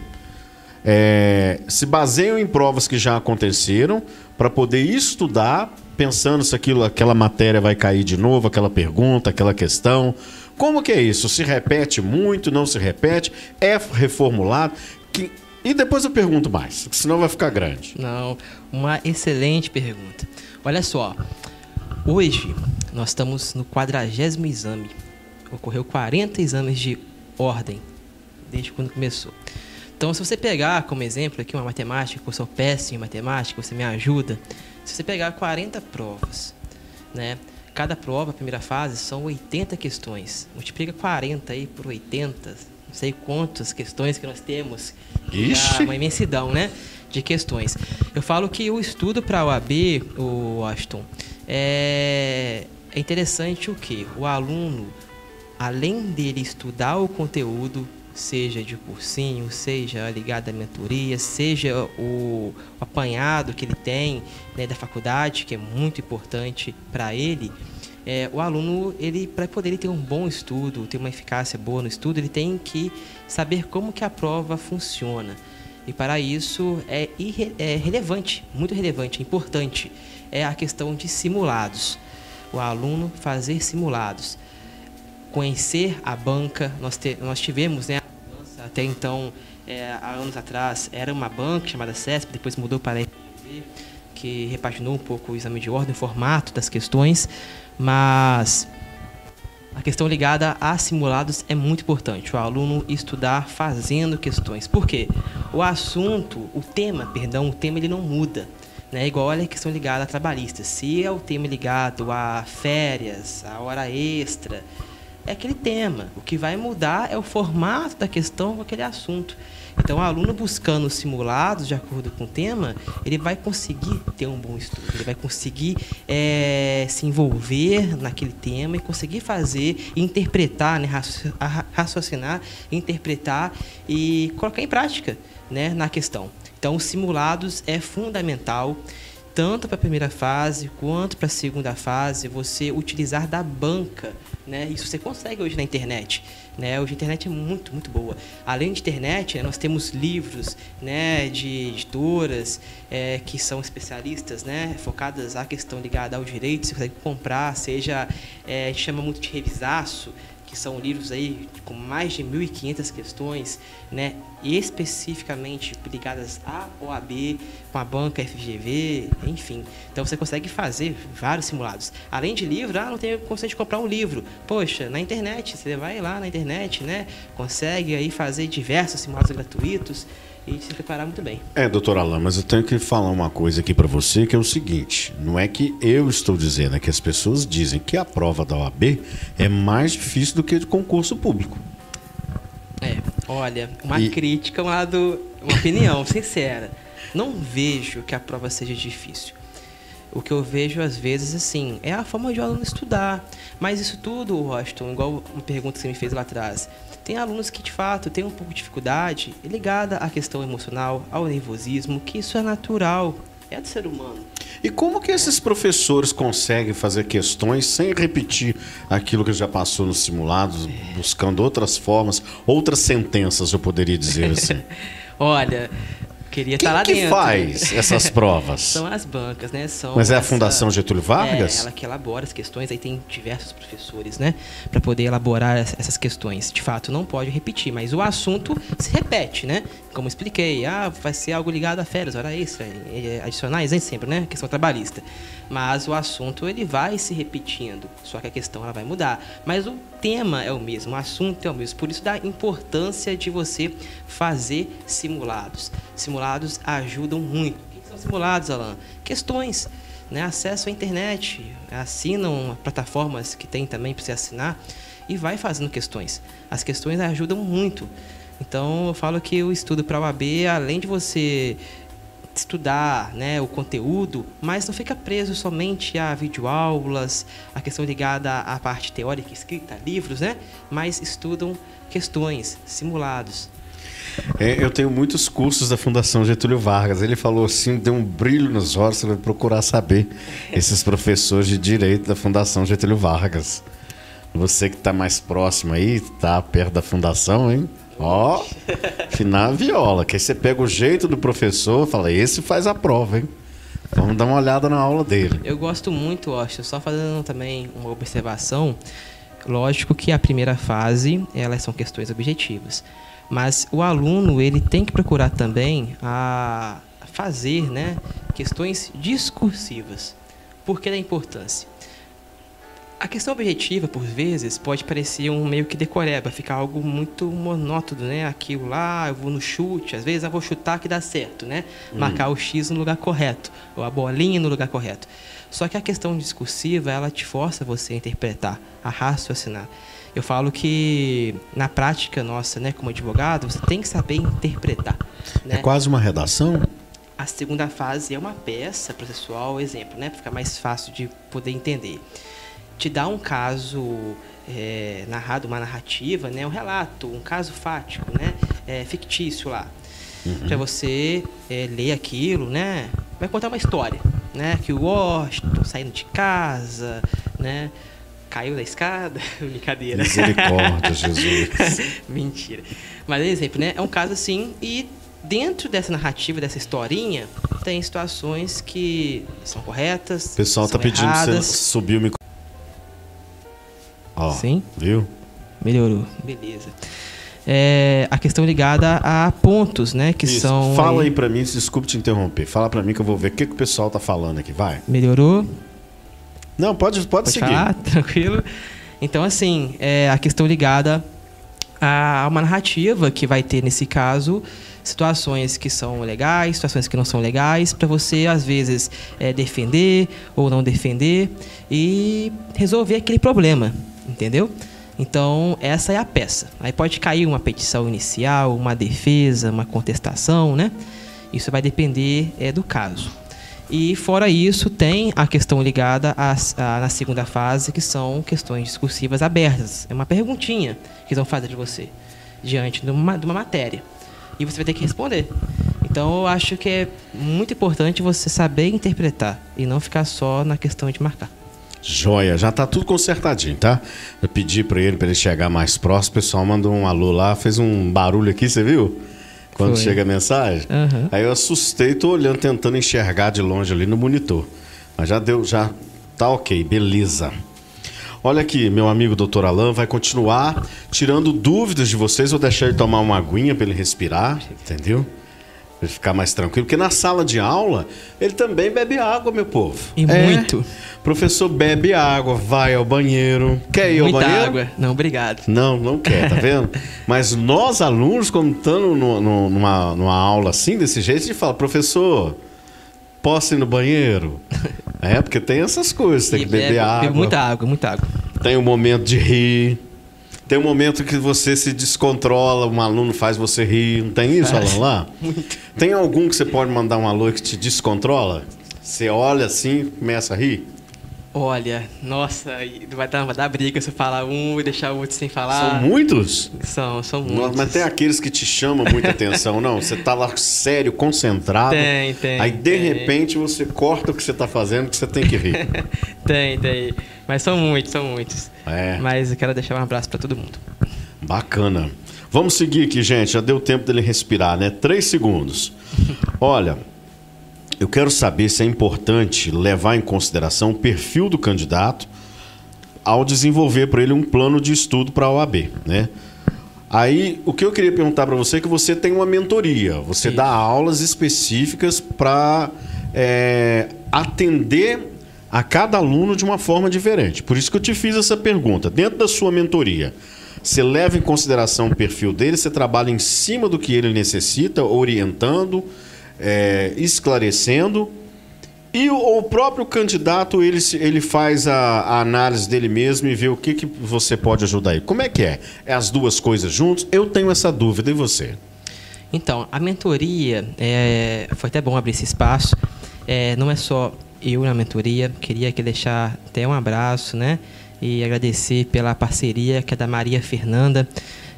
é, se baseiam em provas que já aconteceram para poder estudar, pensando se aquilo, aquela matéria vai cair de novo, aquela pergunta, aquela questão. Como que é isso? Se repete muito, não se repete? É reformulado? Que... E depois eu pergunto mais, senão vai ficar grande. Não, uma excelente pergunta. Olha só, hoje nós estamos no quadragésimo exame ocorreu 40 exames de ordem desde quando começou. Então, se você pegar como exemplo aqui uma matemática, que eu sou péssimo em matemática, você me ajuda. Se você pegar 40 provas, né? Cada prova, primeira fase, são 80 questões. Multiplica 40 aí por 80, não sei quantas questões que nós temos. Ixi. Uma imensidão, né? De questões. Eu falo que o estudo para a OAB, o Washington, é, é interessante o que? O aluno além dele estudar o conteúdo, seja de cursinho, seja ligado à mentoria, seja o, apanhado que ele tem né, da faculdade, que é muito importante para ele, é, o aluno, ele para poder ter um bom estudo, ter uma eficácia boa no estudo, ele tem que saber como que a prova funciona. E para isso é, irre, é relevante, muito relevante, importante, é a questão de simulados. O aluno fazer simulados conhecer a banca. Nós, te, nós tivemos, né, até então, é, há anos atrás, era uma banca chamada CESP, depois mudou para a FGV, que repaginou um pouco o exame de ordem, o formato das questões, mas a questão ligada a simulados é muito importante. O aluno estudar fazendo questões. Por quê? O assunto, o tema, perdão, o tema ele não muda. Né? Igual a questão ligada a trabalhista. Se é o tema ligado a férias, a hora extra, é aquele tema. O que vai mudar é o formato da questão com aquele assunto. Então, o aluno buscando simulados de acordo com o tema, ele vai conseguir ter um bom estudo, ele vai conseguir é, se envolver naquele tema e conseguir fazer, interpretar, né, raciocinar, interpretar e colocar em prática né, na questão. Então, os simulados é fundamental tanto para a primeira fase quanto para a segunda fase, você utilizar da banca né? Isso você consegue hoje na internet. Né? Hoje a internet é muito, muito boa. Além de internet, né, nós temos livros né, de editoras é, que são especialistas, né, focadas à questão ligada ao direito. Você consegue comprar, seja, é, chama muito de revisaço, que são livros aí com mais de 1.500 questões, né, especificamente ligadas à OAB, com a banca FGV, enfim. Então você consegue fazer vários simulados. Além de livro, ah, não tenho condição de comprar um livro. Poxa, na internet, você vai lá na internet, né, consegue aí fazer diversos simulados gratuitos e se preparar muito bem. É, doutor Alain, mas eu tenho que falar uma coisa aqui para você que é o seguinte: não é que eu estou dizendo, é que as pessoas dizem que a prova da OAB é mais difícil do que de concurso público. É, olha, uma e... crítica, uma, do, uma opinião sincera. Não vejo que a prova seja difícil. O que eu vejo às vezes assim é a forma de o aluno estudar. Mas isso tudo, Washington, igual uma pergunta que você me fez lá atrás, tem alunos que de fato têm um pouco de dificuldade ligada à questão emocional, ao nervosismo, que isso é natural. é do ser humano. E como que esses professores conseguem fazer questões sem repetir aquilo que já passou nos simulados, buscando outras formas, outras sentenças, eu poderia dizer assim? Olha, queria Quem estar lá que dentro. faz essas provas? São as bancas, né? São Mas é a essa- Fundação Getúlio Vargas? É, ela que elabora as questões, aí tem diversos professores, né? Para poder elaborar es- essas questões. De fato, não pode repetir, mas o assunto se repete, né? Como expliquei, ah, vai ser algo ligado a férias, hora extra, eh, adicionais, nem sempre, né? Questão trabalhista. Mas o assunto, ele vai se repetindo, só que a questão ela vai mudar. Mas o tema é o mesmo, o assunto é o mesmo. Por isso da importância de você fazer simulados. Simulados ajudam muito. O que são simulados, Alan? Questões né, acesso à internet, assinam plataformas que tem também para você assinar e vai fazendo questões. As questões ajudam muito. Então eu falo que o estudo para a OAB, além de você estudar né, o conteúdo, mas não fica preso somente a videoaulas, a questão ligada à parte teórica escrita, livros, né? Mas estudam questões, simulados. É, eu tenho muitos cursos da Fundação Getúlio Vargas. Ele falou assim, deu um brilho nos olhos, você vai procurar saber esses professores de direito da Fundação Getúlio Vargas. Você que está mais próximo aí, está perto da fundação, hein? Ó, afinar a viola, que aí você pega o jeito do professor fala, esse faz a prova, hein? Vamos dar uma olhada na aula dele. Eu gosto muito, Austin, só fazendo também uma observação. Lógico que a primeira fase, elas são questões objetivas. Mas o aluno, ele tem que procurar também a fazer né, questões discursivas. Por que da importância? A questão objetiva, por vezes, pode parecer um meio que decoreba, ficar algo muito monótono, né? Aquilo lá, eu vou no chute, às vezes eu vou chutar que dá certo, né? Marcar o X no lugar correto, ou a bolinha no lugar correto. Só que a questão discursiva, ela te força você a interpretar, a raciocinar. Eu falo que na prática nossa, né, como advogado, você tem que saber interpretar. É Né? quase uma redação? A segunda fase é uma peça processual, exemplo, né? Ficar mais fácil de poder entender. Te dá um caso é, narrado, uma narrativa, né? Um relato, um caso fático, né? É, fictício lá. Para você é, ler aquilo, né? Vai contar uma história, né? Que o Washington saindo de casa, né? Caiu da escada, brincadeira. Misericórdia, Jesus. Mentira. Mas exemplo, né? É um caso assim e dentro dessa narrativa, dessa historinha, tem situações que são corretas. O pessoal tá pedindo pra você erradas. subir o microfone. Ó, Sim. viu? Melhorou. Beleza. É, a questão ligada a pontos, né? Que Isso. são. Fala aí pra mim, desculpe te interromper. Fala pra mim que eu vou ver o que, que o pessoal tá falando aqui. Vai. Melhorou? Não, pode, pode, Pode seguir. falar? Tranquilo. Então, assim, é a questão ligada a uma narrativa que vai ter, nesse caso, situações que são legais, situações que não são legais, para você, às vezes, é, defender ou não defender e resolver aquele problema, entendeu? Então, essa é a peça. Aí pode cair uma petição inicial, uma defesa, uma contestação, né? Isso vai depender é, do caso. E fora isso, tem a questão ligada na segunda fase, que são questões discursivas abertas. É uma perguntinha que vão fazer de você diante de uma, de uma matéria. E você vai ter que responder. Então eu acho que é muito importante você saber interpretar e não ficar só na questão de marcar. Joia, já tá tudo consertadinho, tá? Eu pedi pra ele, pra ele chegar mais próximo. O pessoal mandou um alô lá, fez um barulho aqui, você viu? Quando Foi. chega a mensagem. Aham. Aí eu assustei, tô olhando, tentando enxergar de longe ali no monitor. Mas já deu, já tá ok, beleza. Olha aqui, meu amigo Dr. Alain vai continuar tirando dúvidas de vocês. Vou deixar ele tomar uma aguinha para ele respirar, entendeu? Pra ele ficar mais tranquilo. Porque na sala de aula, ele também bebe água, meu povo. E É. muito. Professor bebe água, vai ao banheiro. Quer ir ao Muita banheiro? água. Não, obrigado. Não, não quer, tá vendo? Mas nós, alunos, quando estamos numa, numa aula assim, desse jeito, a gente fala, professor, posso ir no banheiro? É, porque tem essas coisas, tem E que beber bebe- água. bebe muita água, muita água. Tem um momento de rir. Tem um momento que você se descontrola, um aluno faz você rir. Não tem isso. Alan, lá? Tem algum que você pode mandar um alô que te descontrola? Você olha assim e começa a rir? Olha, nossa, vai dar, vai dar briga se eu falar um e deixar o outro sem falar. São muitos? São, são muitos. Mas tem aqueles que te chamam muita atenção, não? Você tá lá sério, concentrado. Tem, tem. Aí de tem. repente você corta o que você tá fazendo que você tem que rir. tem, tem. Mas são muitos, são muitos. É. Mas eu quero deixar um abraço para todo mundo. Bacana. Vamos seguir aqui, gente. Já deu tempo dele respirar, né? Três segundos. Olha, eu quero saber se é importante levar em consideração o perfil do candidato ao desenvolver para ele um plano de estudo para a OAB, né? Aí, o que eu queria perguntar para você é que você tem uma mentoria, você Isso. dá aulas específicas para é, atender a cada aluno de uma forma diferente. Por isso que eu te fiz essa pergunta. Dentro da sua mentoria, você leva em consideração o perfil dele, você trabalha em cima do que ele necessita, orientando, é, esclarecendo. E o, o próprio candidato, ele, ele faz a, a análise dele mesmo e vê o que, que você pode ajudar ele. Como é que é? É as duas coisas juntos? Eu tenho essa dúvida, e você? Então, a mentoria, é, foi até bom abrir esse espaço. É, não é só eu na mentoria, queria aqui deixar até um abraço, né? E agradecer pela parceria que é da Maria Fernanda.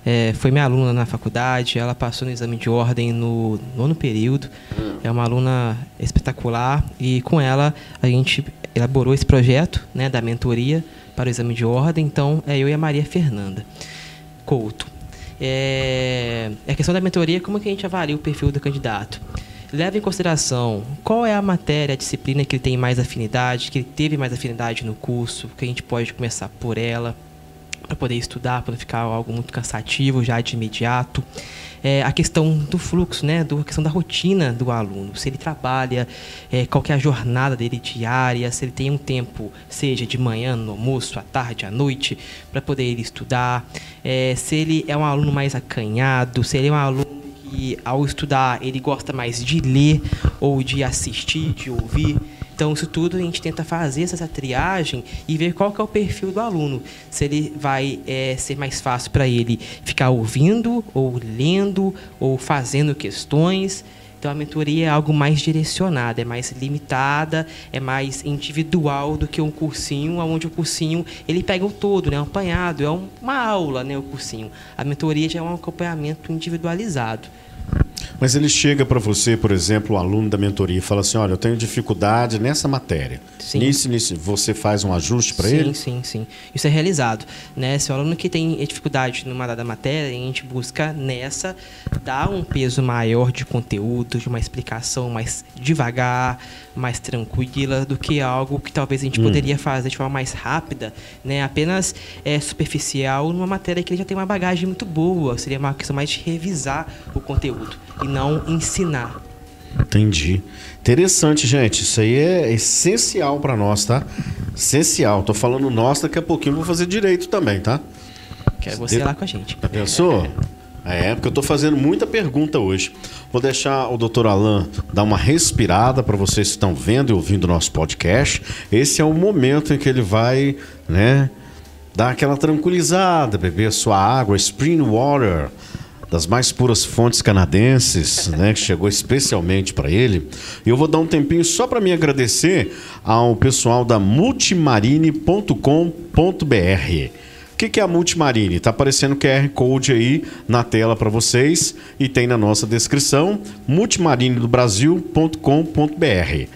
É, foi minha aluna na faculdade, ela passou no exame de ordem no nono período. É uma aluna espetacular e com ela a gente elaborou esse projeto né, da mentoria para o exame de ordem. Então, é eu e a Maria Fernanda Couto. É, a questão da mentoria, como que a gente avalia o perfil do candidato? Leva em consideração qual é a matéria, a disciplina que ele tem mais afinidade, que ele teve mais afinidade no curso, que a gente pode começar por ela, para poder estudar, para não ficar algo muito cansativo já de imediato. É, a questão do fluxo, né, do, a questão da rotina do aluno, se ele trabalha, é, qual é a jornada dele diária, se ele tem um tempo, seja de manhã, no almoço, à tarde, à noite, para poder estudar, é, se ele é um aluno mais acanhado, se ele é um aluno ao estudar ele gosta mais de ler ou de assistir, de ouvir. Então, isso tudo a gente tenta fazer essa triagem e ver qual que é o perfil do aluno. Se ele vai é, ser mais fácil para ele ficar ouvindo, ou lendo, ou fazendo questões. Então, a mentoria é algo mais direcionado, é mais limitada, é mais individual do que um cursinho, onde o cursinho ele pega o todo, né, um apanhado, é um- uma aula, né, o cursinho. A mentoria já é um acompanhamento individualizado. Mas ele chega para você, por exemplo, o aluno da mentoria, e fala assim: olha, eu tenho dificuldade nessa matéria. Sim. Nisso, nisso, você faz um ajuste para sim, ele? Sim, sim, Isso é realizado. Né? Se o aluno que tem dificuldade numa dada matéria, a gente busca nessa dar um peso maior de conteúdo, de uma explicação mais devagar, mais tranquila, do que algo que talvez a gente poderia fazer de forma mais rápida, né? apenas é, superficial, numa matéria que ele já tem uma bagagem muito boa. Seria uma questão mais de revisar o conteúdo e não ensinar. Entendi. Interessante, gente. Isso aí é essencial para nós, tá? Essencial. Tô falando nós, daqui a pouquinho eu vou fazer direito também, tá? Quero você lá com a gente. Já pensou? É, porque eu tô fazendo muita pergunta hoje. Vou deixar o Dr. Alan dar uma respirada para vocês que estão vendo e ouvindo o nosso podcast. Esse é o momento em que ele vai, né, dar aquela tranquilizada, beber sua água, spring water, das mais puras fontes canadenses, né, que chegou especialmente para ele. E eu vou dar um tempinho só para me agradecer ao pessoal da multimarine.com.br. Que, que é a Multimarine? Está aparecendo QR Code aí na tela para vocês e tem na nossa descrição multimarinedobrasil.com.br.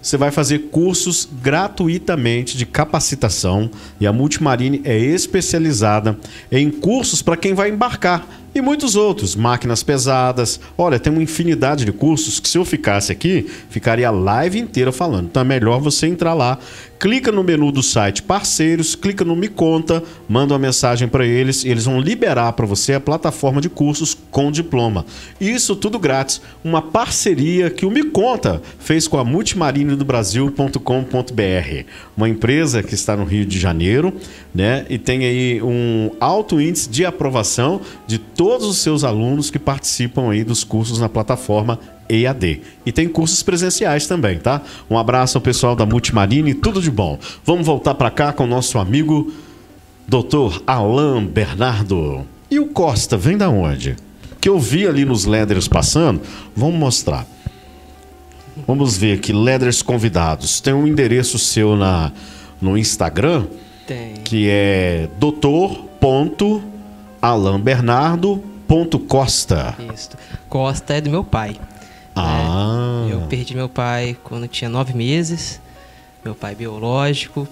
Você vai fazer cursos gratuitamente de capacitação e a Multimarine é especializada em cursos para quem vai embarcar e muitos outros, máquinas pesadas. Olha, tem uma infinidade de cursos que se eu ficasse aqui, ficaria a live inteira falando. Então é melhor você entrar lá, clica no menu do site parceiros, clica no Me Conta, manda uma mensagem para eles e eles vão liberar para você a plataforma de cursos com diploma. Isso tudo grátis, uma parceria que o Me Conta fez com a multimarinedobrasil.com.br, uma empresa que está no Rio de Janeiro, né, e tem aí um alto índice de aprovação de todos os seus alunos que participam aí dos cursos na plataforma EAD. E tem cursos presenciais também, tá? Um abraço ao pessoal da Multimarine, tudo de bom. Vamos voltar para cá com o nosso amigo Dr. Alain Bernardo. E o Costa vem da onde? Que eu vi ali nos leathers passando, vamos mostrar. Vamos ver aqui, leathers convidados. Tem um endereço seu na no Instagram, Tem. que é doutor.alambernardo.costa. Isso. Costa é do meu pai. Ah. Eu perdi meu pai quando tinha nove meses. Meu pai biológico.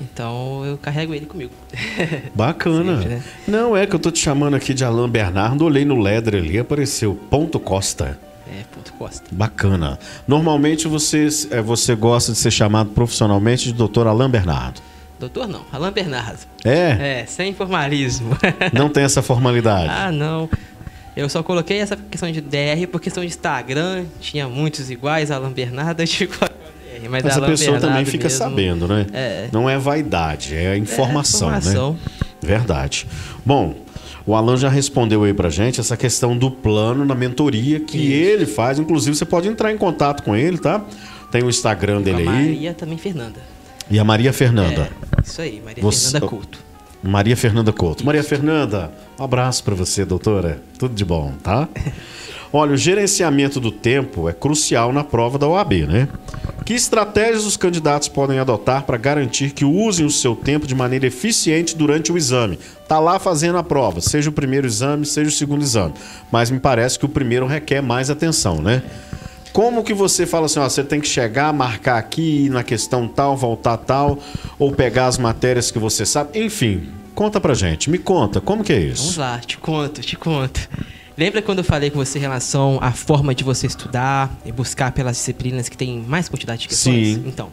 Então eu carrego ele comigo. Bacana. Sempre, né? Não, é que eu tô te chamando aqui de Alain Bernardo, olhei no Ledre ali, apareceu ponto Costa. É, ponto Costa. Bacana. Normalmente você, é, você gosta de ser chamado profissionalmente de doutor Alain Bernardo. Doutor não, Alain Bernardo. É? É, sem formalismo. Não tem essa formalidade. ah, não. Eu só coloquei essa questão de DR por questão de Instagram. Tinha muitos iguais, Alain Bernardo, eu tive. Mas, Mas a Alain pessoa também Bernardo fica mesmo, sabendo, né? É. Não é vaidade, é informação, É, informação. né? Verdade. Bom, o Alan já respondeu aí pra gente essa questão do plano na mentoria que Isso. ele faz. Inclusive, você pode entrar em contato com ele, tá? Tem o Instagram dele aí. Maria também Fernanda. E a Maria Fernanda. É, isso aí, Maria Você- Fernanda Couto. Maria Fernanda Couto. Maria Fernanda, um abraço pra você, doutora. Tudo de bom, tá? Olha, o gerenciamento do tempo é crucial na prova da OAB, né? Que estratégias os candidatos podem adotar para garantir que usem o seu tempo de maneira eficiente durante o exame? Tá lá fazendo a prova, seja o primeiro exame, seja o segundo exame. Mas me parece que o primeiro requer mais atenção, né? Como que você fala assim, ó, você tem que chegar, marcar aqui na questão tal, voltar tal, ou pegar as matérias que você sabe, enfim, conta pra gente, me conta, como que é Vamos isso? lá, te conto, te conto. Lembra quando eu falei com você em relação à forma de você estudar e buscar pelas disciplinas que tem mais quantidade de questões? Sim. Então,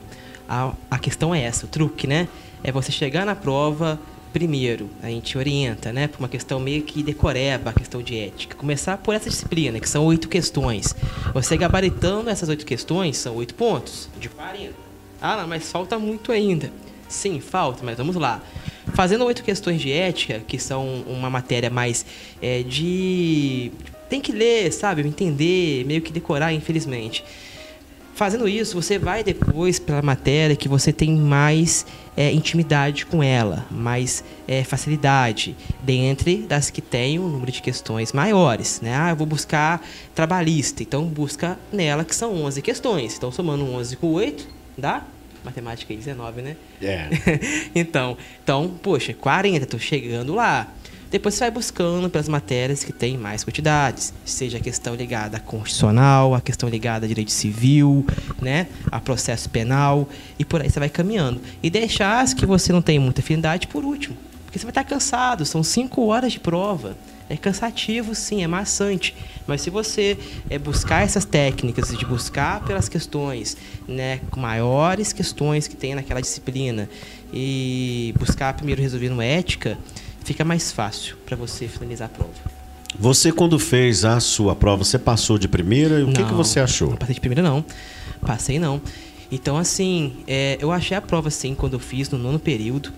a, a questão é essa, o truque, né? É você chegar na prova primeiro, a gente orienta, né? Por uma questão meio que decoreba, a questão de ética. Começar por essa disciplina, que são oito questões. Você gabaritando essas oito questões, são oito pontos, de 40. Ah, mas falta muito ainda. Sim, falta, mas vamos lá. Fazendo oito questões de ética, que são uma matéria mais é, de. Tem que ler, sabe? Entender, meio que decorar, infelizmente. Fazendo isso, você vai depois pela matéria que você tem mais é, intimidade com ela, mais é, facilidade, dentre das que tem um número de questões maiores. Né? Ah, eu vou buscar trabalhista, então busca nela que são 11 questões. Então, somando 11 com 8, dá? Matemática aí, 19, né? É. então, então, poxa, 40, tô chegando lá. Depois você vai buscando pelas matérias que tem mais quantidades, seja a questão ligada a constitucional, a questão ligada a direito civil, né, a processo penal e por aí você vai caminhando. E deixar as que você não tem muita afinidade por último, porque você vai estar cansado, são cinco horas de prova. É cansativo, sim, é maçante. Mas se você é, buscar essas técnicas de buscar pelas questões, né, maiores questões que tem naquela disciplina e buscar primeiro resolver no ética, fica mais fácil para você finalizar a prova. Você, quando fez a sua prova, você passou de primeira e o que, Não, que você achou? Não passei de primeira, não. Passei, não. Então, assim, é, eu achei a prova, assim, quando eu fiz no nono período,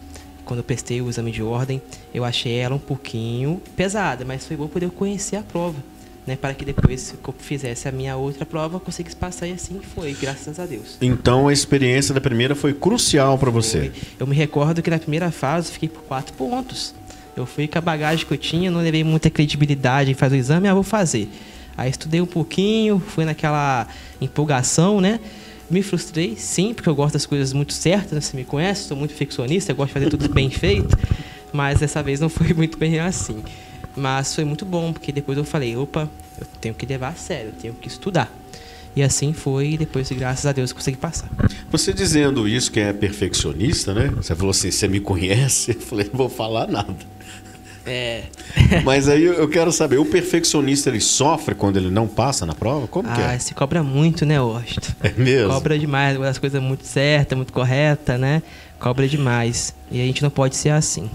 quando eu prestei o exame de ordem, eu achei ela um pouquinho pesada, mas foi bom poder conhecer a prova, né? Para que depois que eu fizesse a minha outra prova, eu conseguisse passar e assim foi, graças a Deus. Então, a experiência da primeira foi crucial para você. Eu me recordo que na primeira fase eu fiquei por quatro pontos. Eu fui com a bagagem que eu tinha, não levei muita credibilidade em fazer o exame, ah, vou fazer. Aí estudei um pouquinho, fui naquela empolgação, né? Me frustrei, sim, porque eu gosto das coisas muito certas, né? você me conhece, sou muito perfeccionista, eu gosto de fazer tudo bem feito, mas dessa vez não foi muito bem assim. Mas foi muito bom, porque depois eu falei, opa, eu tenho que levar a sério, eu tenho que estudar. E assim foi, e depois, graças a Deus, eu consegui passar. Você dizendo isso que é perfeccionista, né? Você falou assim, você me conhece? Eu falei, não vou falar nada. É, Mas aí eu quero saber, o perfeccionista ele sofre quando ele não passa na prova? Como que Ah, é? se cobra muito, né, Washington? É mesmo? Cobra demais, as coisas muito certas, muito corretas, né? Cobra demais. E a gente não pode ser assim.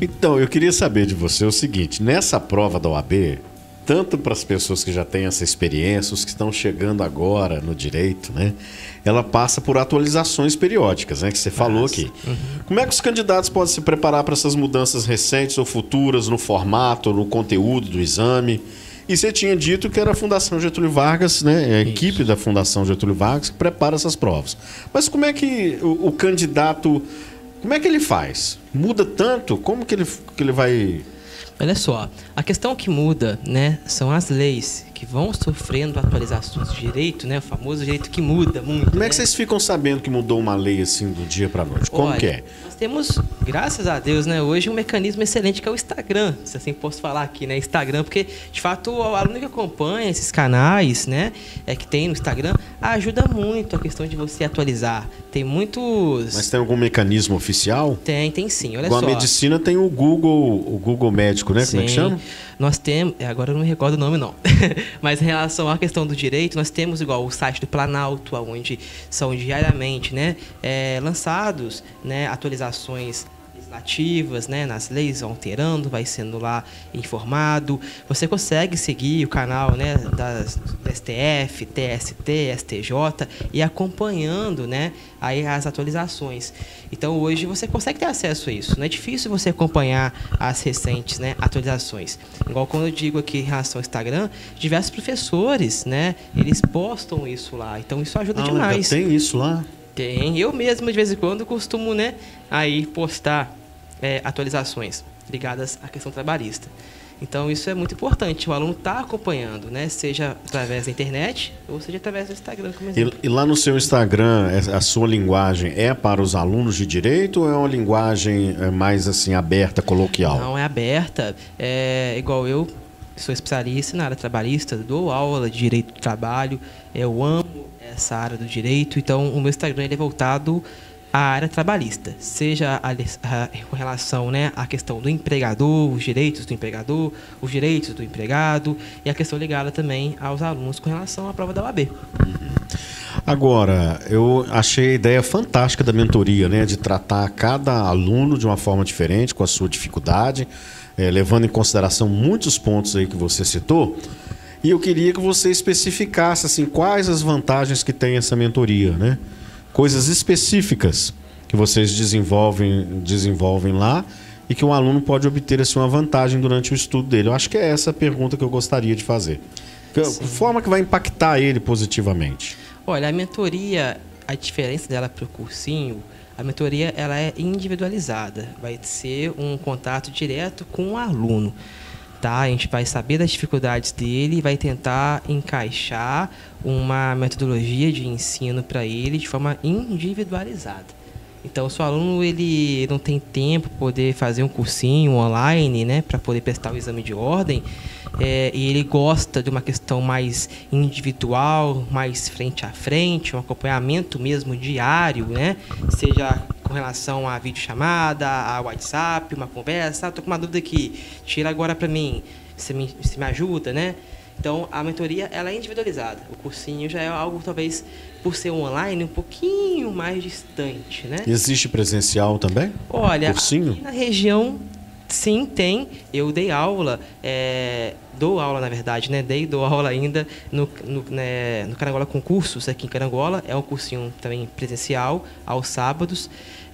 Então, eu queria saber de você o seguinte: nessa prova da OAB, tanto para as pessoas que já têm essa experiência, os que estão chegando agora no direito, né? Ela passa por atualizações periódicas, né? Que você falou Passa. aqui. Como é que os candidatos podem se preparar para essas mudanças recentes ou futuras no formato, no conteúdo do exame? E você tinha dito que era a Fundação Getúlio Vargas, né? A equipe da Fundação Getúlio Vargas que prepara essas provas. Mas como é que o, o candidato. Como é que ele faz? Muda tanto? Como que ele, que ele vai. Olha só, a questão que muda, né, são as leis que vão sofrendo atualizações de direito, né? O famoso direito que muda muito. Como né? é que vocês ficam sabendo que mudou uma lei assim do dia para noite? Como Olha, que é? Nós temos, graças a Deus, né, hoje um mecanismo excelente que é o Instagram, se assim posso falar aqui, né, Instagram, porque de fato o aluno que acompanha esses canais, né, é que tem no Instagram, ajuda muito a questão de você atualizar. Tem muitos Mas tem algum mecanismo oficial? tem, tem sim, olha Igual só. a medicina tem o Google, o Google médico, né? Como é que Sim. chama? Nós temos, é, agora eu não me recordo o nome não, mas em relação à questão do direito, nós temos igual o site do Planalto, onde são diariamente, né, é, lançados, né, atualizações legislativas, né, nas leis alterando, vai sendo lá informado. Você consegue seguir o canal, né, das do STF, TST, STJ e acompanhando, né, aí as atualizações. Então hoje você consegue ter acesso a isso. Não é difícil você acompanhar as recentes, né, atualizações. Igual quando eu digo aqui em relação ao Instagram, diversos professores, né, eles postam isso lá. Então isso ajuda Ah, demais. tem isso lá? Tem. Eu mesmo, de vez em quando, costumo, né, aí postar é, atualizações ligadas à questão trabalhista. Então, isso é muito importante. O aluno está acompanhando, né? Seja através da internet ou seja através do Instagram. E, e lá no seu Instagram, é- a sua linguagem é para os alunos de direito ou é uma linguagem é, mais assim aberta, coloquial? Não é aberta. É igual eu, sou especialista na área trabalhista, dou aula de direito do trabalho, eu amo essa área do direito, então o meu Instagram é voltado à área trabalhista, seja a, a, com relação né, à questão do empregador, os direitos do empregador, os direitos do empregado e a questão ligada também aos alunos com relação à prova da OAB. Agora, eu achei a ideia fantástica da mentoria, né? De tratar cada aluno de uma forma diferente, com a sua dificuldade, eh, levando em consideração muitos pontos aí que você citou. E eu queria que você especificasse assim, quais as vantagens que tem essa mentoria, né? Coisas específicas que vocês desenvolvem, desenvolvem lá e que o aluno pode obter assim, uma vantagem durante o estudo dele. Eu acho que é essa a pergunta que eu gostaria de fazer. Que forma que vai impactar ele positivamente. Olha, a mentoria, a diferença dela para o cursinho, a mentoria ela é individualizada, vai ser um contato direto com o aluno. Tá? A gente vai saber das dificuldades dele e vai tentar encaixar uma metodologia de ensino para ele de forma individualizada. Então, se o aluno ele não tem tempo para poder fazer um cursinho online, né, para poder prestar o exame de ordem, é, e ele gosta de uma questão mais individual, mais frente a frente, um acompanhamento mesmo diário, né, seja relação a videochamada, a WhatsApp, uma conversa, ah, tô com uma dúvida aqui, tira agora para mim, você me, você me ajuda, né? Então, a mentoria ela é individualizada. O cursinho já é algo, talvez, por ser online, um pouquinho mais distante, né? Existe presencial também? Olha, Cursinho? aqui na região, sim, tem. Eu dei aula, é, dou aula, na verdade, né? Dei, dou aula ainda no, no, né, no Carangola Concursos, aqui em Carangola. É um cursinho também presencial, aos sábados.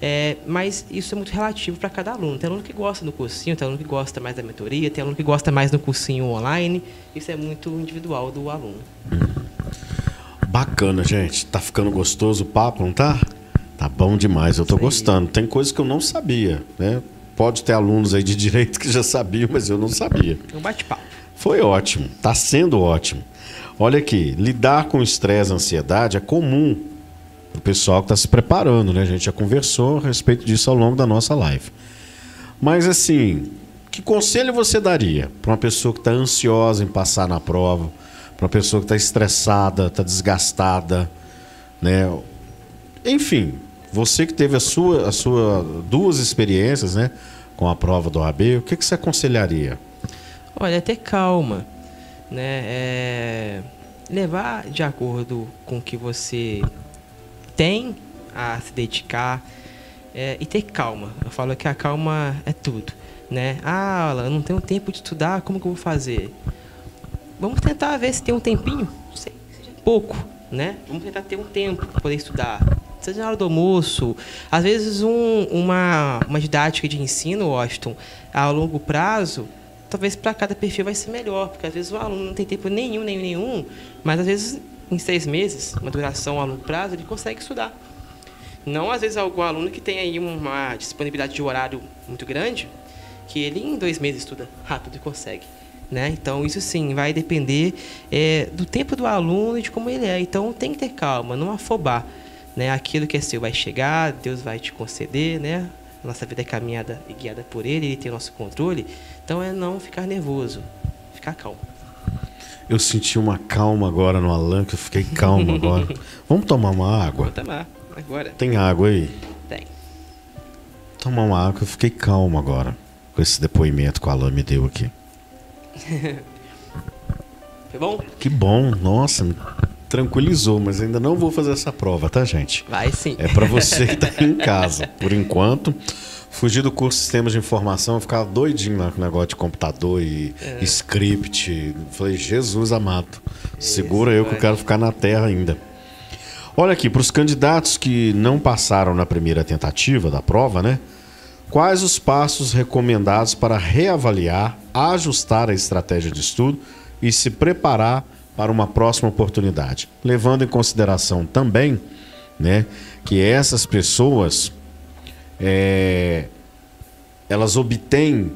É, mas isso é muito relativo para cada aluno. Tem aluno que gosta do cursinho, tem aluno que gosta mais da mentoria, tem aluno que gosta mais do cursinho online. Isso é muito individual do aluno. Bacana, gente. Tá ficando gostoso o papo, não tá? Tá bom demais, eu tô aí. gostando. Tem coisas que eu não sabia, né? Pode ter alunos aí de direito que já sabiam, mas eu não sabia. É um bate-papo. Foi ótimo, tá sendo ótimo. Olha aqui, lidar com estresse e ansiedade é comum pro pessoal que está se preparando, né? A gente já conversou a respeito disso ao longo da nossa live. Mas assim, que conselho você daria para uma pessoa que está ansiosa em passar na prova, para uma pessoa que está estressada, está desgastada, né? Enfim, você que teve a sua, a sua duas experiências, né, com a prova do OAB, o que, que você aconselharia? Olha, ter calma, né? É, levar de acordo com o que você tem a se dedicar é, e ter calma. Eu falo que a calma é tudo, né? Ah, Alan, eu não tenho tempo de estudar, como que eu vou fazer? Vamos tentar ver se tem um tempinho, sei, pouco, né? Vamos tentar ter um tempo para poder estudar. Seja na hora do almoço, às vezes um, uma, uma didática de ensino, Washington, a longo prazo, talvez para cada perfil vai ser melhor, porque às vezes o aluno não tem tempo nenhum, nenhum, nenhum, mas às vezes em seis meses, uma duração a longo prazo, ele consegue estudar. Não às vezes algum aluno que tem aí uma disponibilidade de horário muito grande, que ele em dois meses estuda rápido e consegue. Né? Então, isso sim vai depender é, do tempo do aluno e de como ele é. Então, tem que ter calma, não afobar. Né? Aquilo que é seu vai chegar, Deus vai te conceder, né? Nossa vida é caminhada e guiada por Ele, Ele tem o nosso controle. Então, é não ficar nervoso, ficar calmo. Eu senti uma calma agora no Alan, que eu fiquei calmo agora. Vamos tomar uma água? Vou tomar, agora. Tem água aí? Tem. Tomar uma água, eu fiquei calmo agora. Com esse depoimento que o Alan me deu aqui. Foi bom? Que bom, nossa, me tranquilizou, mas ainda não vou fazer essa prova, tá, gente? Vai sim. É para você que tá em casa. Por enquanto, fugir do curso de Sistemas de Informação, eu ficava doidinho lá com o negócio de computador e É. script. Falei, Jesus amado, segura eu que eu vai. quero ficar na terra ainda. Olha aqui, para os candidatos que não passaram na primeira tentativa da prova, né? Quais os passos recomendados para reavaliar, ajustar a estratégia de estudo e se preparar para uma próxima oportunidade? Levando em consideração também né, que essas pessoas é, elas obtêm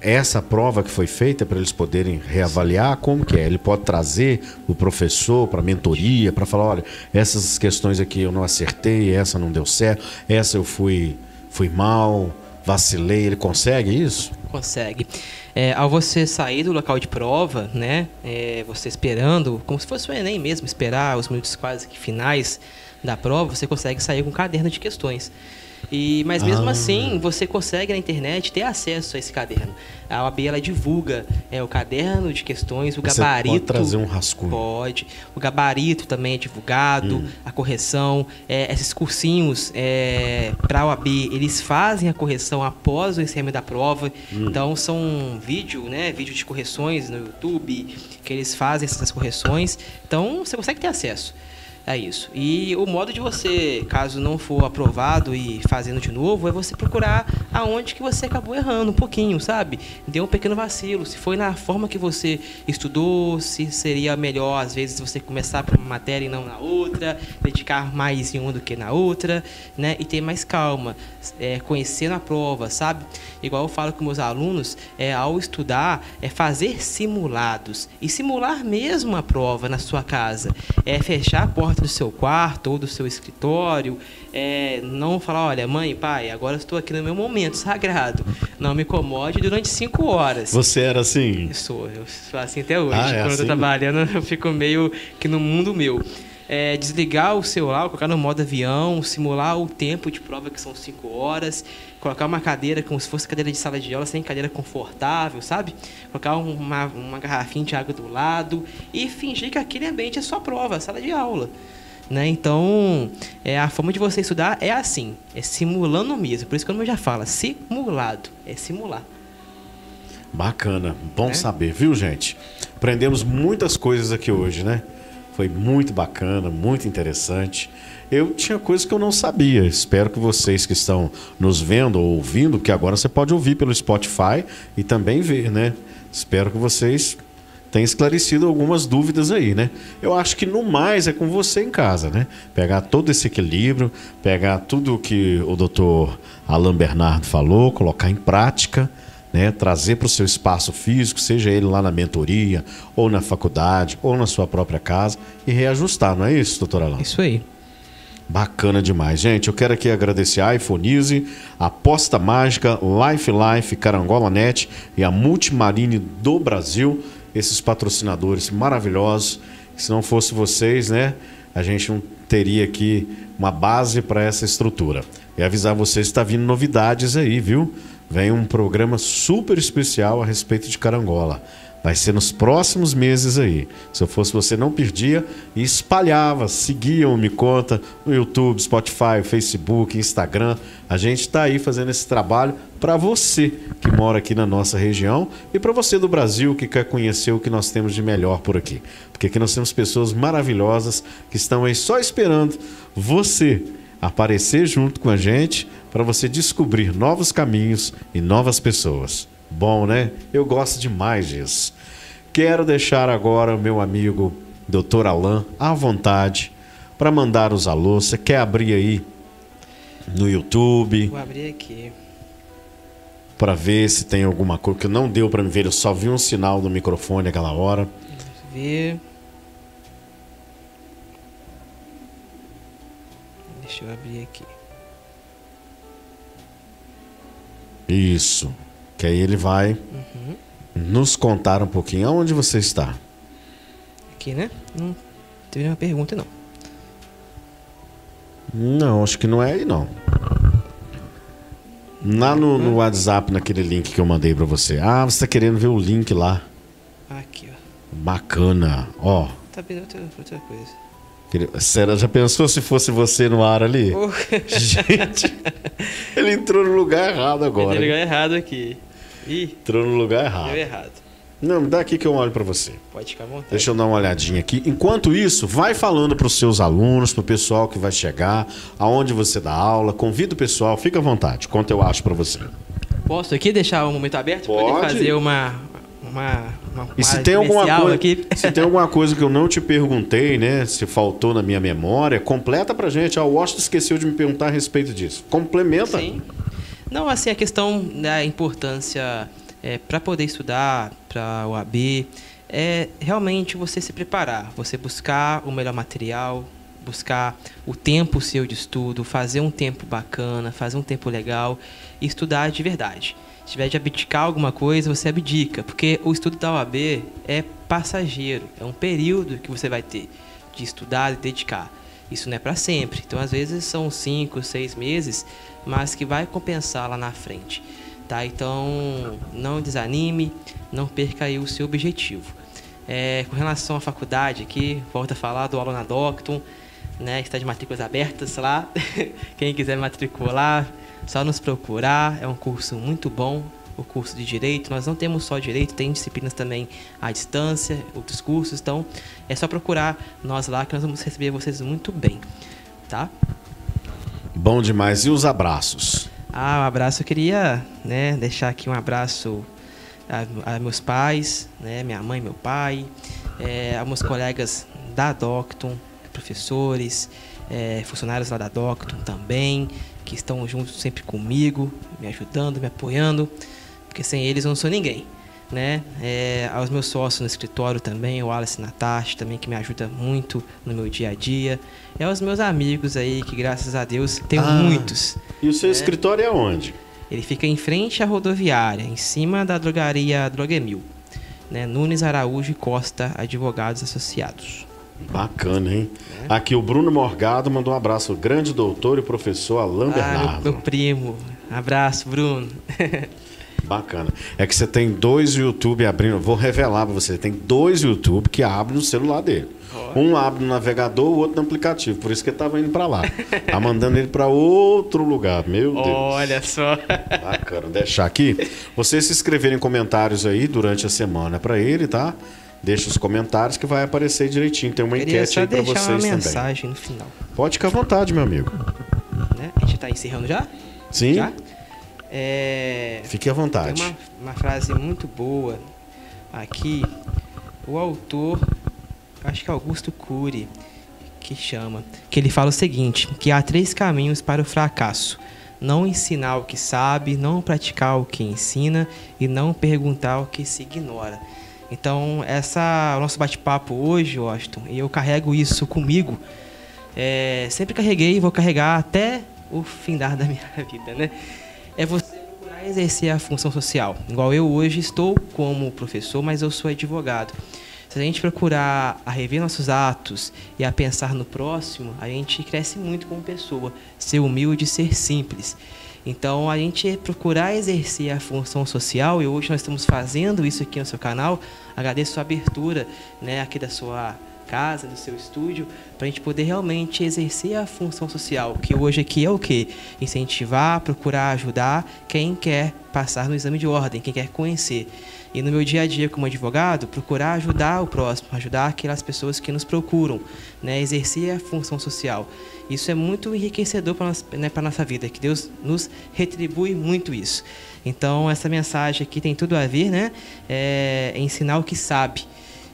essa prova que foi feita para eles poderem reavaliar como que é. Ele pode trazer o professor para mentoria, para falar, olha, essas questões aqui eu não acertei, essa não deu certo, essa eu fui, fui mal, vacilei. Ele consegue isso? Consegue. É, ao você sair do local de prova, né, é, você esperando, como se fosse o Enem mesmo, esperar os minutos quase que finais da prova, você consegue sair com um caderno de questões. E, mas mesmo Ah. assim, você consegue na internet ter acesso a esse caderno. A OAB ela divulga é, o caderno de questões, o Você gabarito. pode trazer um rascunho. Pode. O gabarito também é divulgado, Hum. a correção, é, esses cursinhos para a OAB, eles fazem a correção após o encerramento da prova. Hum. Então são vídeo, né, vídeo de correções no YouTube que eles fazem essas correções. Então você consegue ter acesso a isso. E o modo de você, caso não for aprovado e fazendo de novo, é você procurar aonde que você acabou errando um pouquinho, sabe? Deu um pequeno vacilo. Se foi na forma que você estudou, se seria melhor, às vezes, você começar por uma matéria e não na outra, dedicar mais em uma do que na outra, né? E ter mais calma, é, conhecendo a prova, sabe? Igual eu falo com meus alunos, é, ao estudar, é fazer simulados. E simular mesmo a prova na sua casa. É fechar a porta do seu quarto ou do seu escritório. É não falar, olha, mãe, pai, agora eu estou aqui no meu momento sagrado. Não me incomode durante cinco horas. Você era assim? Eu sou, eu sou assim até hoje. Ah, é Quando eu assim? tô trabalhando, eu fico meio que no mundo meu. É, desligar o celular, colocar no modo avião, simular o tempo de prova que são 5 horas, colocar uma cadeira como se fosse cadeira de sala de aula, sem cadeira confortável, sabe? Colocar uma, uma garrafinha de água do lado e fingir que aquele ambiente é sua prova, a sala de aula. Né? Então, é, a forma de você estudar é assim, é simulando mesmo. Por isso que eu já falo, simulado, é simular. Bacana, bom É. saber, viu, gente? Aprendemos muitas coisas aqui hoje, né? Foi muito bacana, muito interessante. Eu tinha coisas que eu não sabia. Espero que vocês que estão nos vendo ou ouvindo, que agora você pode ouvir pelo Spotify e também ver, né? Espero que vocês tenham esclarecido algumas dúvidas aí, né? Eu acho que no mais é com você em casa, né? Pegar todo esse equilíbrio, pegar tudo que o doutor Alain Bernardo falou, colocar em prática né, trazer para o seu espaço físico, seja ele lá na mentoria, ou na faculdade, ou na sua própria casa, e reajustar, não é isso, doutor Alain? Isso aí. Bacana demais. Gente, eu quero aqui agradecer a iPhonese, a Aposta Mágica, Life Life, Carangola Net e a Multimarine do Brasil, esses patrocinadores maravilhosos. Se não fosse vocês, né, a gente não teria aqui uma base para essa estrutura. E avisar vocês está vindo novidades aí, viu? Vem um programa super especial a respeito de carangola. Vai ser nos próximos meses aí. Se eu fosse você, não perdia e espalhava, seguia o Me Conta no YouTube, Spotify, Facebook, Instagram. A gente está aí fazendo esse trabalho para você que mora aqui na nossa região e para você do Brasil que quer conhecer o que nós temos de melhor por aqui. Porque aqui nós temos pessoas maravilhosas que estão aí só esperando você aparecer junto com a gente para você descobrir novos caminhos e novas pessoas. Bom, né? Eu gosto demais disso. Quero deixar agora o meu amigo Dr. Alain à vontade para mandar os alôs. Você quer abrir aí no YouTube? Vou abrir aqui. para ver se tem alguma coisa que não deu para me ver. Eu só vi um sinal no microfone aquela hora. Vamos ver. Deixa eu abrir aqui. Isso. Que aí ele vai Uhum. nos contar um pouquinho aonde você está. Aqui, né? Não teve nenhuma pergunta, não. Não, acho que não é aí não. Lá no, no WhatsApp, naquele link que eu mandei para você. Ah, você tá querendo ver o link lá. Aqui, ó. Bacana. Ó, Tá vendo outra, outra coisa. Sério, já pensou se fosse você no ar ali? Oh, Gente, ele entrou no lugar errado agora. Peguei lugar errado aqui. Ih, Entrou no lugar deu errado. errado. Não, me dá aqui que eu olho para você. Pode ficar à vontade. Deixa eu dar uma olhadinha aqui. Enquanto isso, vai falando para os seus alunos, para o pessoal que vai chegar, aonde você dá aula. Convida o pessoal, fica à vontade. Quanto eu acho para você. Posso aqui deixar o momento aberto? pra Poder Pode. fazer uma, uma, uma E se tem alguma coisa, aqui. se tem alguma coisa que eu não te perguntei, né? Se faltou na minha memória, completa pra gente. Ah, o Washington esqueceu de me perguntar a respeito disso. Complementa. Sim. Não, assim, a questão da importância para poder estudar para o AB é realmente você se preparar, você buscar o melhor material, buscar o tempo seu de estudo, fazer um tempo bacana, fazer um tempo legal e estudar de verdade. Se tiver de abdicar alguma coisa, você abdica, porque o estudo da OAB é passageiro, é um período que você vai ter de estudar e dedicar. Isso não é para sempre. Então, às vezes, são cinco, seis meses, mas que vai compensar lá na frente. Tá? Então, não desanime, não perca aí o seu objetivo. É, com relação à faculdade aqui, volta a falar do aula na Docton, né? Está de matrículas abertas lá. Quem quiser matricular, só nos procurar. É um curso muito bom, o curso de Direito. Nós não temos só Direito, tem disciplinas também à distância, outros cursos. Então, é só procurar nós lá que nós vamos receber vocês muito bem, tá? Bom demais. E os abraços? Ah, um abraço. Eu queria né, deixar aqui um abraço a, a meus pais, né, minha mãe, meu pai, é, a meus colegas da Docton, professores, é, funcionários lá da Docton também, que estão juntos sempre comigo, me ajudando, me apoiando, porque sem eles eu não sou ninguém. Né? É, aos meus sócios no escritório também, o Wallace Natashi também, que me ajuda muito no meu dia a dia. E aos meus amigos aí, que graças a Deus tenho Ah. muitos. E o seu escritório é onde? Ele fica em frente à rodoviária, em cima da drogaria Drogemil. Né? Nunes Araújo e Costa, advogados associados. Bacana, hein? Aqui o Bruno Morgado mandou um abraço. Grande doutor e professor Alain Ah, Bernardo. meu, meu primo. Abraço, Bruno. Bacana. É que você tem dois YouTube abrindo. Vou revelar pra você. Tem dois YouTube que abrem no celular dele. Um abre no navegador, o outro no aplicativo. Por isso que ele tava indo pra lá. Tá mandando ele pra outro lugar. Meu Deus. Olha só. Bacana. Deixar aqui. Vocês se inscreverem em comentários aí durante a semana pra ele, tá? Deixa os comentários que vai aparecer direitinho. Tem uma Queria enquete aí pra deixar vocês uma também. mensagem no final. Pode ficar à vontade, meu amigo. Né? A gente tá encerrando já? Sim? Já? É... Fique à vontade. Tem uma, uma frase muito boa aqui. O autor, acho que é Augusto Cury, que chama, que ele fala o seguinte, que há três caminhos para o fracasso. Não ensinar o que sabe, não praticar o que ensina e não perguntar o que se ignora. Então, essa o nosso bate-papo hoje, Washington, e eu carrego isso comigo. É, sempre carreguei e vou carregar até o findar da minha vida, né? É você procurar exercer a função social. Igual eu hoje estou como professor, mas eu sou advogado. Se a gente procurar a rever nossos atos e a pensar no próximo, a gente cresce muito como pessoa. Ser humilde, ser simples. Então, a gente procurar exercer a função social, e hoje nós estamos fazendo isso aqui no seu canal. Agradeço a abertura né, aqui da sua casa, do seu estúdio, para a gente poder realmente exercer a função social, que hoje aqui é o quê? Incentivar, procurar ajudar quem quer passar no exame de ordem, quem quer conhecer. E no meu dia a dia como advogado, procurar ajudar o próximo, ajudar aquelas pessoas que nos procuram, né? exercer a função social. Isso é muito enriquecedor para a né, pra nossa vida, que Deus nos retribui muito isso. Então, essa mensagem aqui tem tudo a ver, né? É ensinar o que sabe.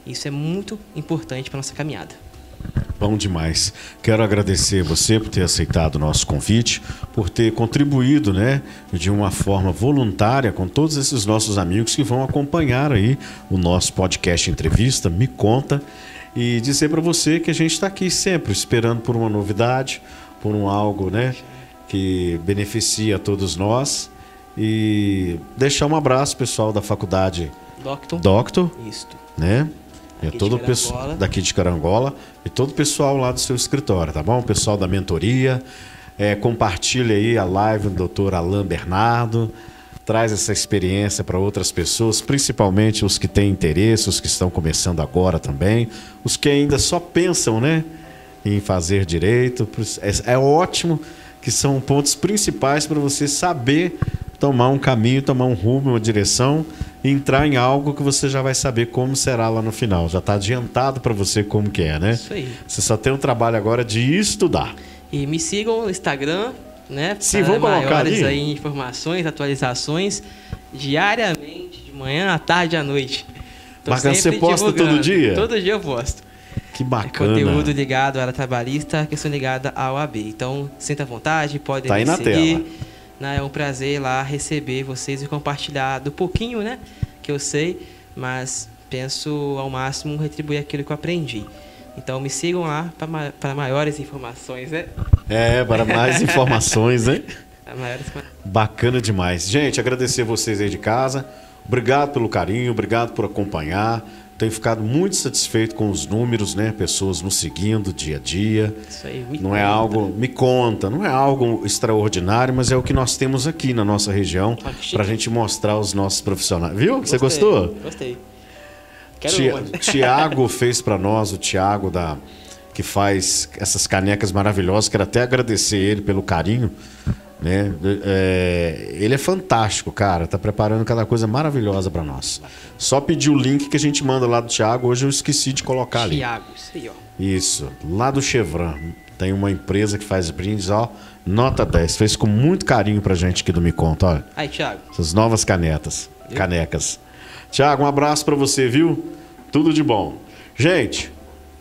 Isso é muito importante para nossa caminhada. Bom demais. Quero agradecer você por ter aceitado o nosso convite, por ter contribuído, né, de uma forma voluntária com todos esses nossos amigos que vão acompanhar aí o nosso podcast entrevista Me Conta e dizer para você que a gente está aqui sempre esperando por uma novidade, por um algo, né, que beneficia a todos nós e deixar um abraço pessoal da faculdade Doctor. Doctor, Isto. né? Aqui todo o pessoal daqui de Carangola e todo o pessoal lá do seu escritório, tá bom? O pessoal da mentoria. É, compartilha aí a live do doutor Alain Bernardo. Traz essa experiência para outras pessoas, principalmente os que têm interesse, os que estão começando agora também, os que ainda só pensam, né, em fazer direito. É, é ótimo que são pontos principais para você saber tomar um caminho, tomar um rumo, uma direção e entrar em algo que você já vai saber como será lá no final. Já está adiantado para você como que é, né? Isso aí. Você só tem o trabalho agora de estudar. E me sigam no Instagram, né? Sim, vou colocar ali. aí informações, atualizações diariamente, de manhã, à tarde, à noite. Tô Bacana, você posta todo dia? Todo dia eu posto. Que É bacana. conteúdo ligado à área trabalhista, questão ligada ao AB. Então, sinta à vontade, pode Tá aí na seguir. tela. Né, É um prazer lá receber vocês e compartilhar do pouquinho, né, que eu sei, mas penso ao máximo retribuir aquilo que eu aprendi. Então, me sigam lá para maiores informações, né? É, para mais informações, né? Maiores... Bacana demais. Gente, agradecer vocês aí de casa. Obrigado pelo carinho, obrigado por acompanhar. Tenho ficado muito satisfeito com os números, né? Pessoas nos seguindo dia a dia. Isso aí, me Não é conta. algo, me conta, não é algo extraordinário, mas é o que nós temos aqui na nossa região para a gente mostrar os nossos profissionais. Viu? Você Gostei, gostou? Gostei. Quero. Tiago fez para nós, o Tiago da que faz essas canecas maravilhosas. Quero até agradecer ele pelo carinho. Né? É, ele é fantástico, cara. Tá preparando cada coisa maravilhosa para nós. Só pedir o link que a gente manda lá do Tiago. Hoje eu esqueci de colocar ali. Thiago, isso aí, ó. Isso, lá do Chevron. Tem uma empresa que faz brindes, ó. Nota 10. Fez com muito carinho pra gente aqui do Me Conta, ó. Aí, Thiago. Essas novas canetas, canecas. Tiago, um abraço pra você, viu? Tudo de bom. Gente,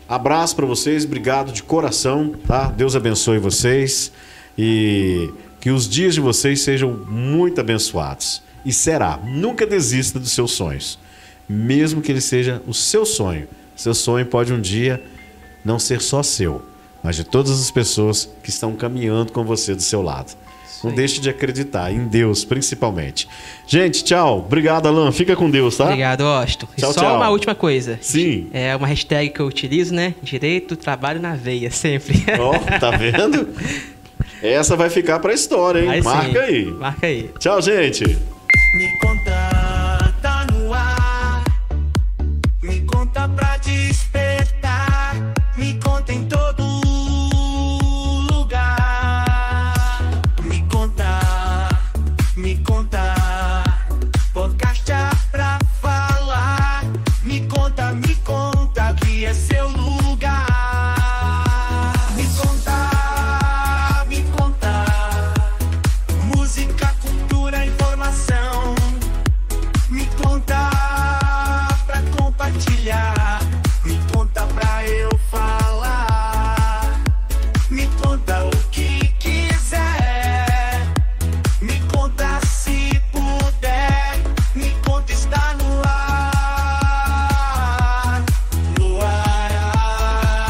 abraço pra vocês, obrigado de coração, tá? Deus abençoe vocês e que os dias de vocês sejam muito abençoados. E será, nunca desista dos seus sonhos, mesmo que ele seja o seu sonho. Seu sonho pode um dia não ser só seu, mas de todas as pessoas que estão caminhando com você do seu lado. Não deixe de acreditar, em Deus principalmente. Gente, tchau. Obrigado, Alan. Fica com Deus, tá? Obrigado, Austin. E Tchau, só tchau. uma última coisa. Sim. É uma hashtag que eu utilizo, né? Direito, trabalho na veia, sempre. Ó, tá vendo? Essa vai ficar pra história, hein? Aí Marca sim. aí. Marca aí. Tchau, gente. Me conta, tá no ar. Me conta pra dizer.